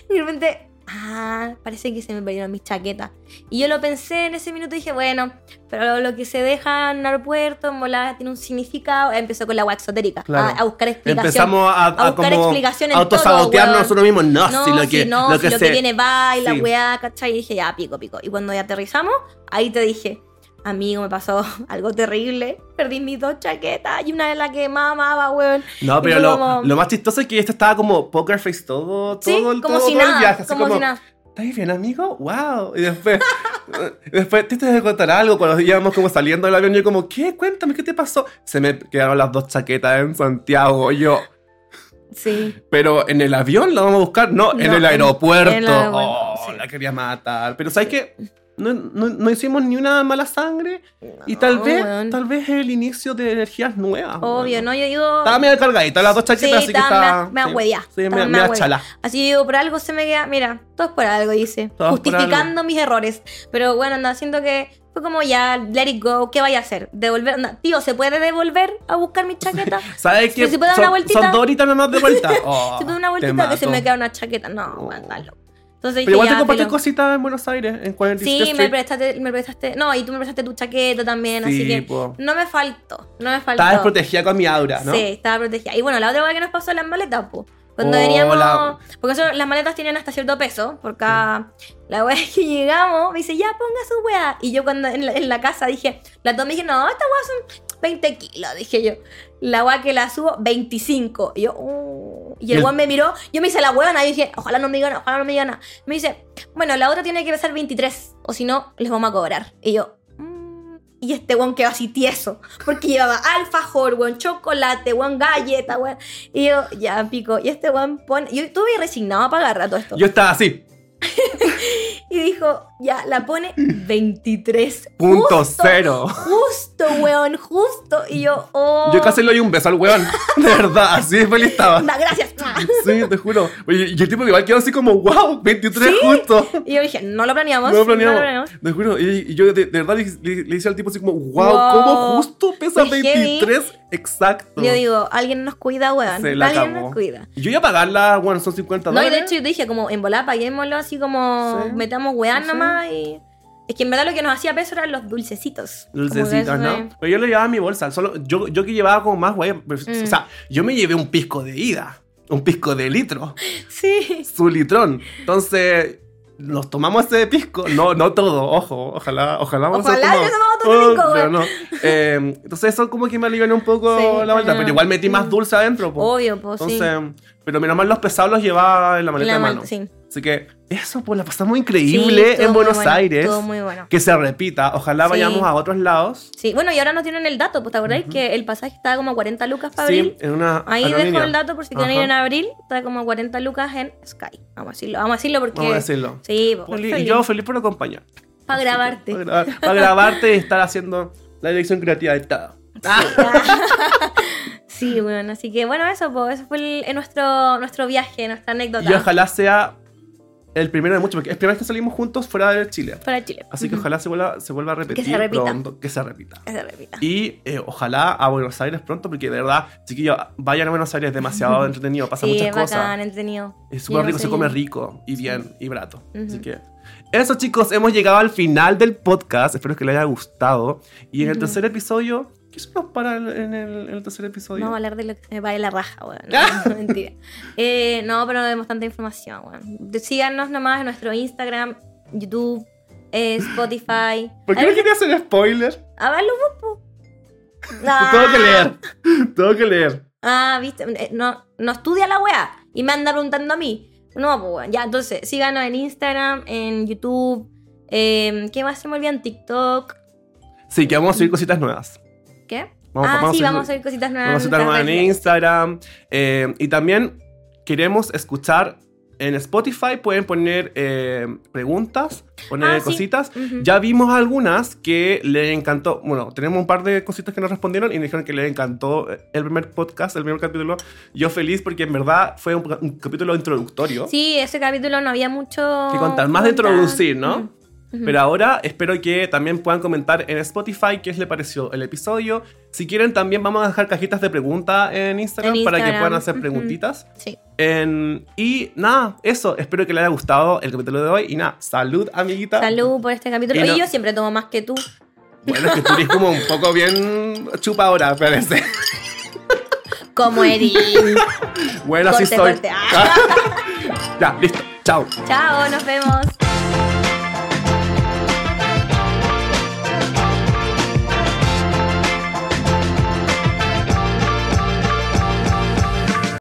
y de repente, ah, parece que se me perdieron mis chaquetas. Y yo lo pensé en ese minuto y dije, bueno, pero lo que se deja en un aeropuerto, en volada, tiene un significado. Empezó con la guay exotérica, Claro. a, a buscar explicación. Empezamos a, a, a buscar como explicación en autosabotearnos nosotros mismos. No, No, si lo si que, no, lo si que lo se- que viene va y la Sí. weá, ¿cachai? Y dije, ya, pico, pico. Y cuando ya aterrizamos, ahí te dije, amigo, me pasó algo terrible. Perdí mis dos chaquetas y una de las que más amaba, weón. No, pero lo, como- lo más chistoso es que este estaba como poker face todo, todo, Sí, el- como todo, si todo el nada, viaje. Así como como, si nada. ¿estás bien, amigo? ¡Wow! Y después, después te que contar algo. Cuando íbamos como saliendo del avión, yo como, ¿qué? Cuéntame, ¿qué te pasó? Se me quedaron las dos chaquetas en Santiago. Yo, Sí. pero en el avión la vamos a buscar. No, en el aeropuerto. en el aeropuerto, oh, sí. la quería matar. Pero ¿sabes qué? No, no- no hicimos ni una mala sangre. y tal No, vez, weón. tal vez es el inicio de energías nuevas. Obvio, weón. ¿no? Yo digo. Estaba medio cargadita las dos chaquetas, Sí, así que estaba mea- mea sí, Sí, estaba mea, mea mea hueviá. chala. Así yo digo, por algo se me queda. Mira, todo es por algo, dice. Justificando mis errores. Pero bueno, anda, siento que fue como ya, let it go. ¿Qué vaya a hacer? Devolver. tío, ¿se puede devolver a buscar mi chaqueta? ¿Sabes qué? Si puedo dar son, una vueltita. son dos horitas nomás de vuelta. Oh, ¿Se puede una te vueltita que se me queda una chaqueta? No, bueno, loco. Entonces Pero igual te compraste cositas en Buenos Aires, en 47 Sí, me prestaste, me prestaste. No, y tú me prestaste tu chaqueta también, así Sí, que. po. No me faltó. No me faltó. Estabas protegida con mi aura, ¿no? Sí, estaba protegida. Y bueno, la otra cosa que nos pasó en las maletas, pues. Cuando Oh, veníamos. la- Porque eso, las maletas tienen hasta cierto peso. Por cada. La wea que llegamos me dice, ya ponga su wea. Y yo cuando en la, en la casa dije, la tomé y dije, no, esta wea son 20 kilos, dije yo. La wea que la subo, 25. Y yo, "Uh". Y el weón me miró, yo me hice la huevona y dije, ojalá no me digan, ojalá no me digan nada. Me dice, bueno, la otra tiene que pesar 23, o si no, les vamos a cobrar. Y yo, "Mm". y este weón quedó así tieso, porque llevaba alfajor, weón, chocolate, weón, galleta, weón. Y yo, ya, pico. Y este weón pone, yo estuve resignado a pagar todo esto. Yo estaba así, Y dijo, ya, la pone 23. punto Justo, cero. Justo, weón, justo. Y yo, oh. Yo casi le doy un beso al weón. De verdad, así de feliz estaba. Da, gracias. Sí, te juro. Y el tipo igual quedó así como, wow, 23 Sí. justo. Y yo dije, no lo planeamos. No lo planeamos. planeamos. Te juro. Y, y yo de, de verdad le, le- le hice al tipo así como, wow, Wow. ¿cómo justo pesa Muy heavy. 23 exacto? Yo digo, alguien nos cuida, weón. Se la Alguien acabó. nos cuida. Y yo iba a pagarla, bueno, son 50 No, y dólares. de hecho yo dije, como en volada, paguémoslo así como Sí. metamos Sí. nomás y. Es que en verdad lo que nos hacía peso eran los dulcecitos. Dulcecitos, ¿no? Pero yo lo llevaba en mi bolsa. Solo, yo, yo que llevaba como más, güey. pues, Mm. O sea, yo me llevé un pisco de ida. Un pisco de litro. Sí. Su litrón. Entonces, nos tomamos ese pisco. No, no todo, ojo. Ojalá, ojalá. vamos a Ojalá yo tomaba todo Oh, pisco, pero güey. no. Eh, entonces, eso como que me alivianó un poco Sí, la vuelta. Pero igual metí más dulce adentro. po. Obvio, pues sí. Pero menos mal los pesados los llevaba en la maleta La de mano. sí. Así que eso, pues la pasamos Sí, increíble en Buenos bueno, Aires. Estuvo muy bueno. Que se repita. Ojalá Sí. vayamos a otros lados. Sí, bueno, y ahora nos tienen el dato, pues te acordáis que el pasaje estaba como a 40 lucas para Sí, abril. en una Ahí dejo aerolínea. el dato por si quieren ir en abril. Está como a 40 lucas en Sky. Vamos a decirlo, vamos a decirlo porque. Vamos a decirlo. Sí, pues, y yo feliz por acompañar. Para grabarte. Para, grabar- para grabarte y estar haciendo la dirección creativa de todo. Sí, bueno, así que bueno, eso, pues, eso fue el- en nuestro, nuestro viaje, nuestra anécdota. Y ojalá sea el primero de muchos, porque es primera vez que salimos juntos fuera de Chile. Para Chile. Así que Ujú. ojalá se vuelva, se vuelva a repetir se repita. pronto. Que se repita. Que se repita. Y eh, ojalá a Buenos Aires pronto, porque de verdad, chiquillos, vayan a Buenos Aires, es demasiado entretenido, pasan sí, muchas es cosas. bacán, entretenido. Es súper rico, se come rico y bien y barato. Ujú. Así que eso chicos, hemos llegado al final del podcast. Espero que les haya gustado. Y en el Ujú. tercer episodio, ¿qué se nos para en el, en el tercer episodio? Vamos a hablar de lo que se me vaya la raja, weón. Ah. No, mentira. Eh, no, pero no demos tanta información, weón. Síganos nomás en nuestro Instagram, YouTube, eh, Spotify. ¿Por qué no ver, quería hacer spoiler? A verlo, vos, po. Tengo que leer. Tengo que leer. Ah, viste, Eh, no, no estudia la weá y me anda preguntando a mí. No, pues weón. Ya, entonces, síganos en Instagram, en YouTube. eh, ¿Qué más se me olvida? En TikTok. Sí, que vamos a subir cositas nuevas. Vamos- ah, vamos sí, a- vamos a ver cositas nuevas. Vamos a nuestras más en. Instagram. eh, y también queremos escuchar en Spotify. Pueden poner eh, preguntas, poner Ah, sí. cositas. Ya vimos algunas que les encantó. Bueno, tenemos un par de cositas que nos respondieron y nos dijeron que les encantó el primer podcast, el primer capítulo. Yo feliz porque en verdad fue un, un capítulo introductorio. Sí, ese capítulo no había mucho. Que contar, más de introducir, ¿no? Pero ahora espero que también puedan comentar en Spotify qué les pareció el episodio. Si quieren, también vamos a dejar cajitas de preguntas en Instagram, En para que Instagram, puedan hacer preguntitas. Sí. En- y nada, eso. Espero que les haya gustado el capítulo de hoy. Y nada, salud, amiguita. Salud por este capítulo. Y no- yo siempre tomo más que tú. Bueno, es que tú eres como un poco bien chupadora, parece. Como Eri. Bueno, así Corte, soy. corte. Ah. ya, listo. Chao. Chao, nos vemos.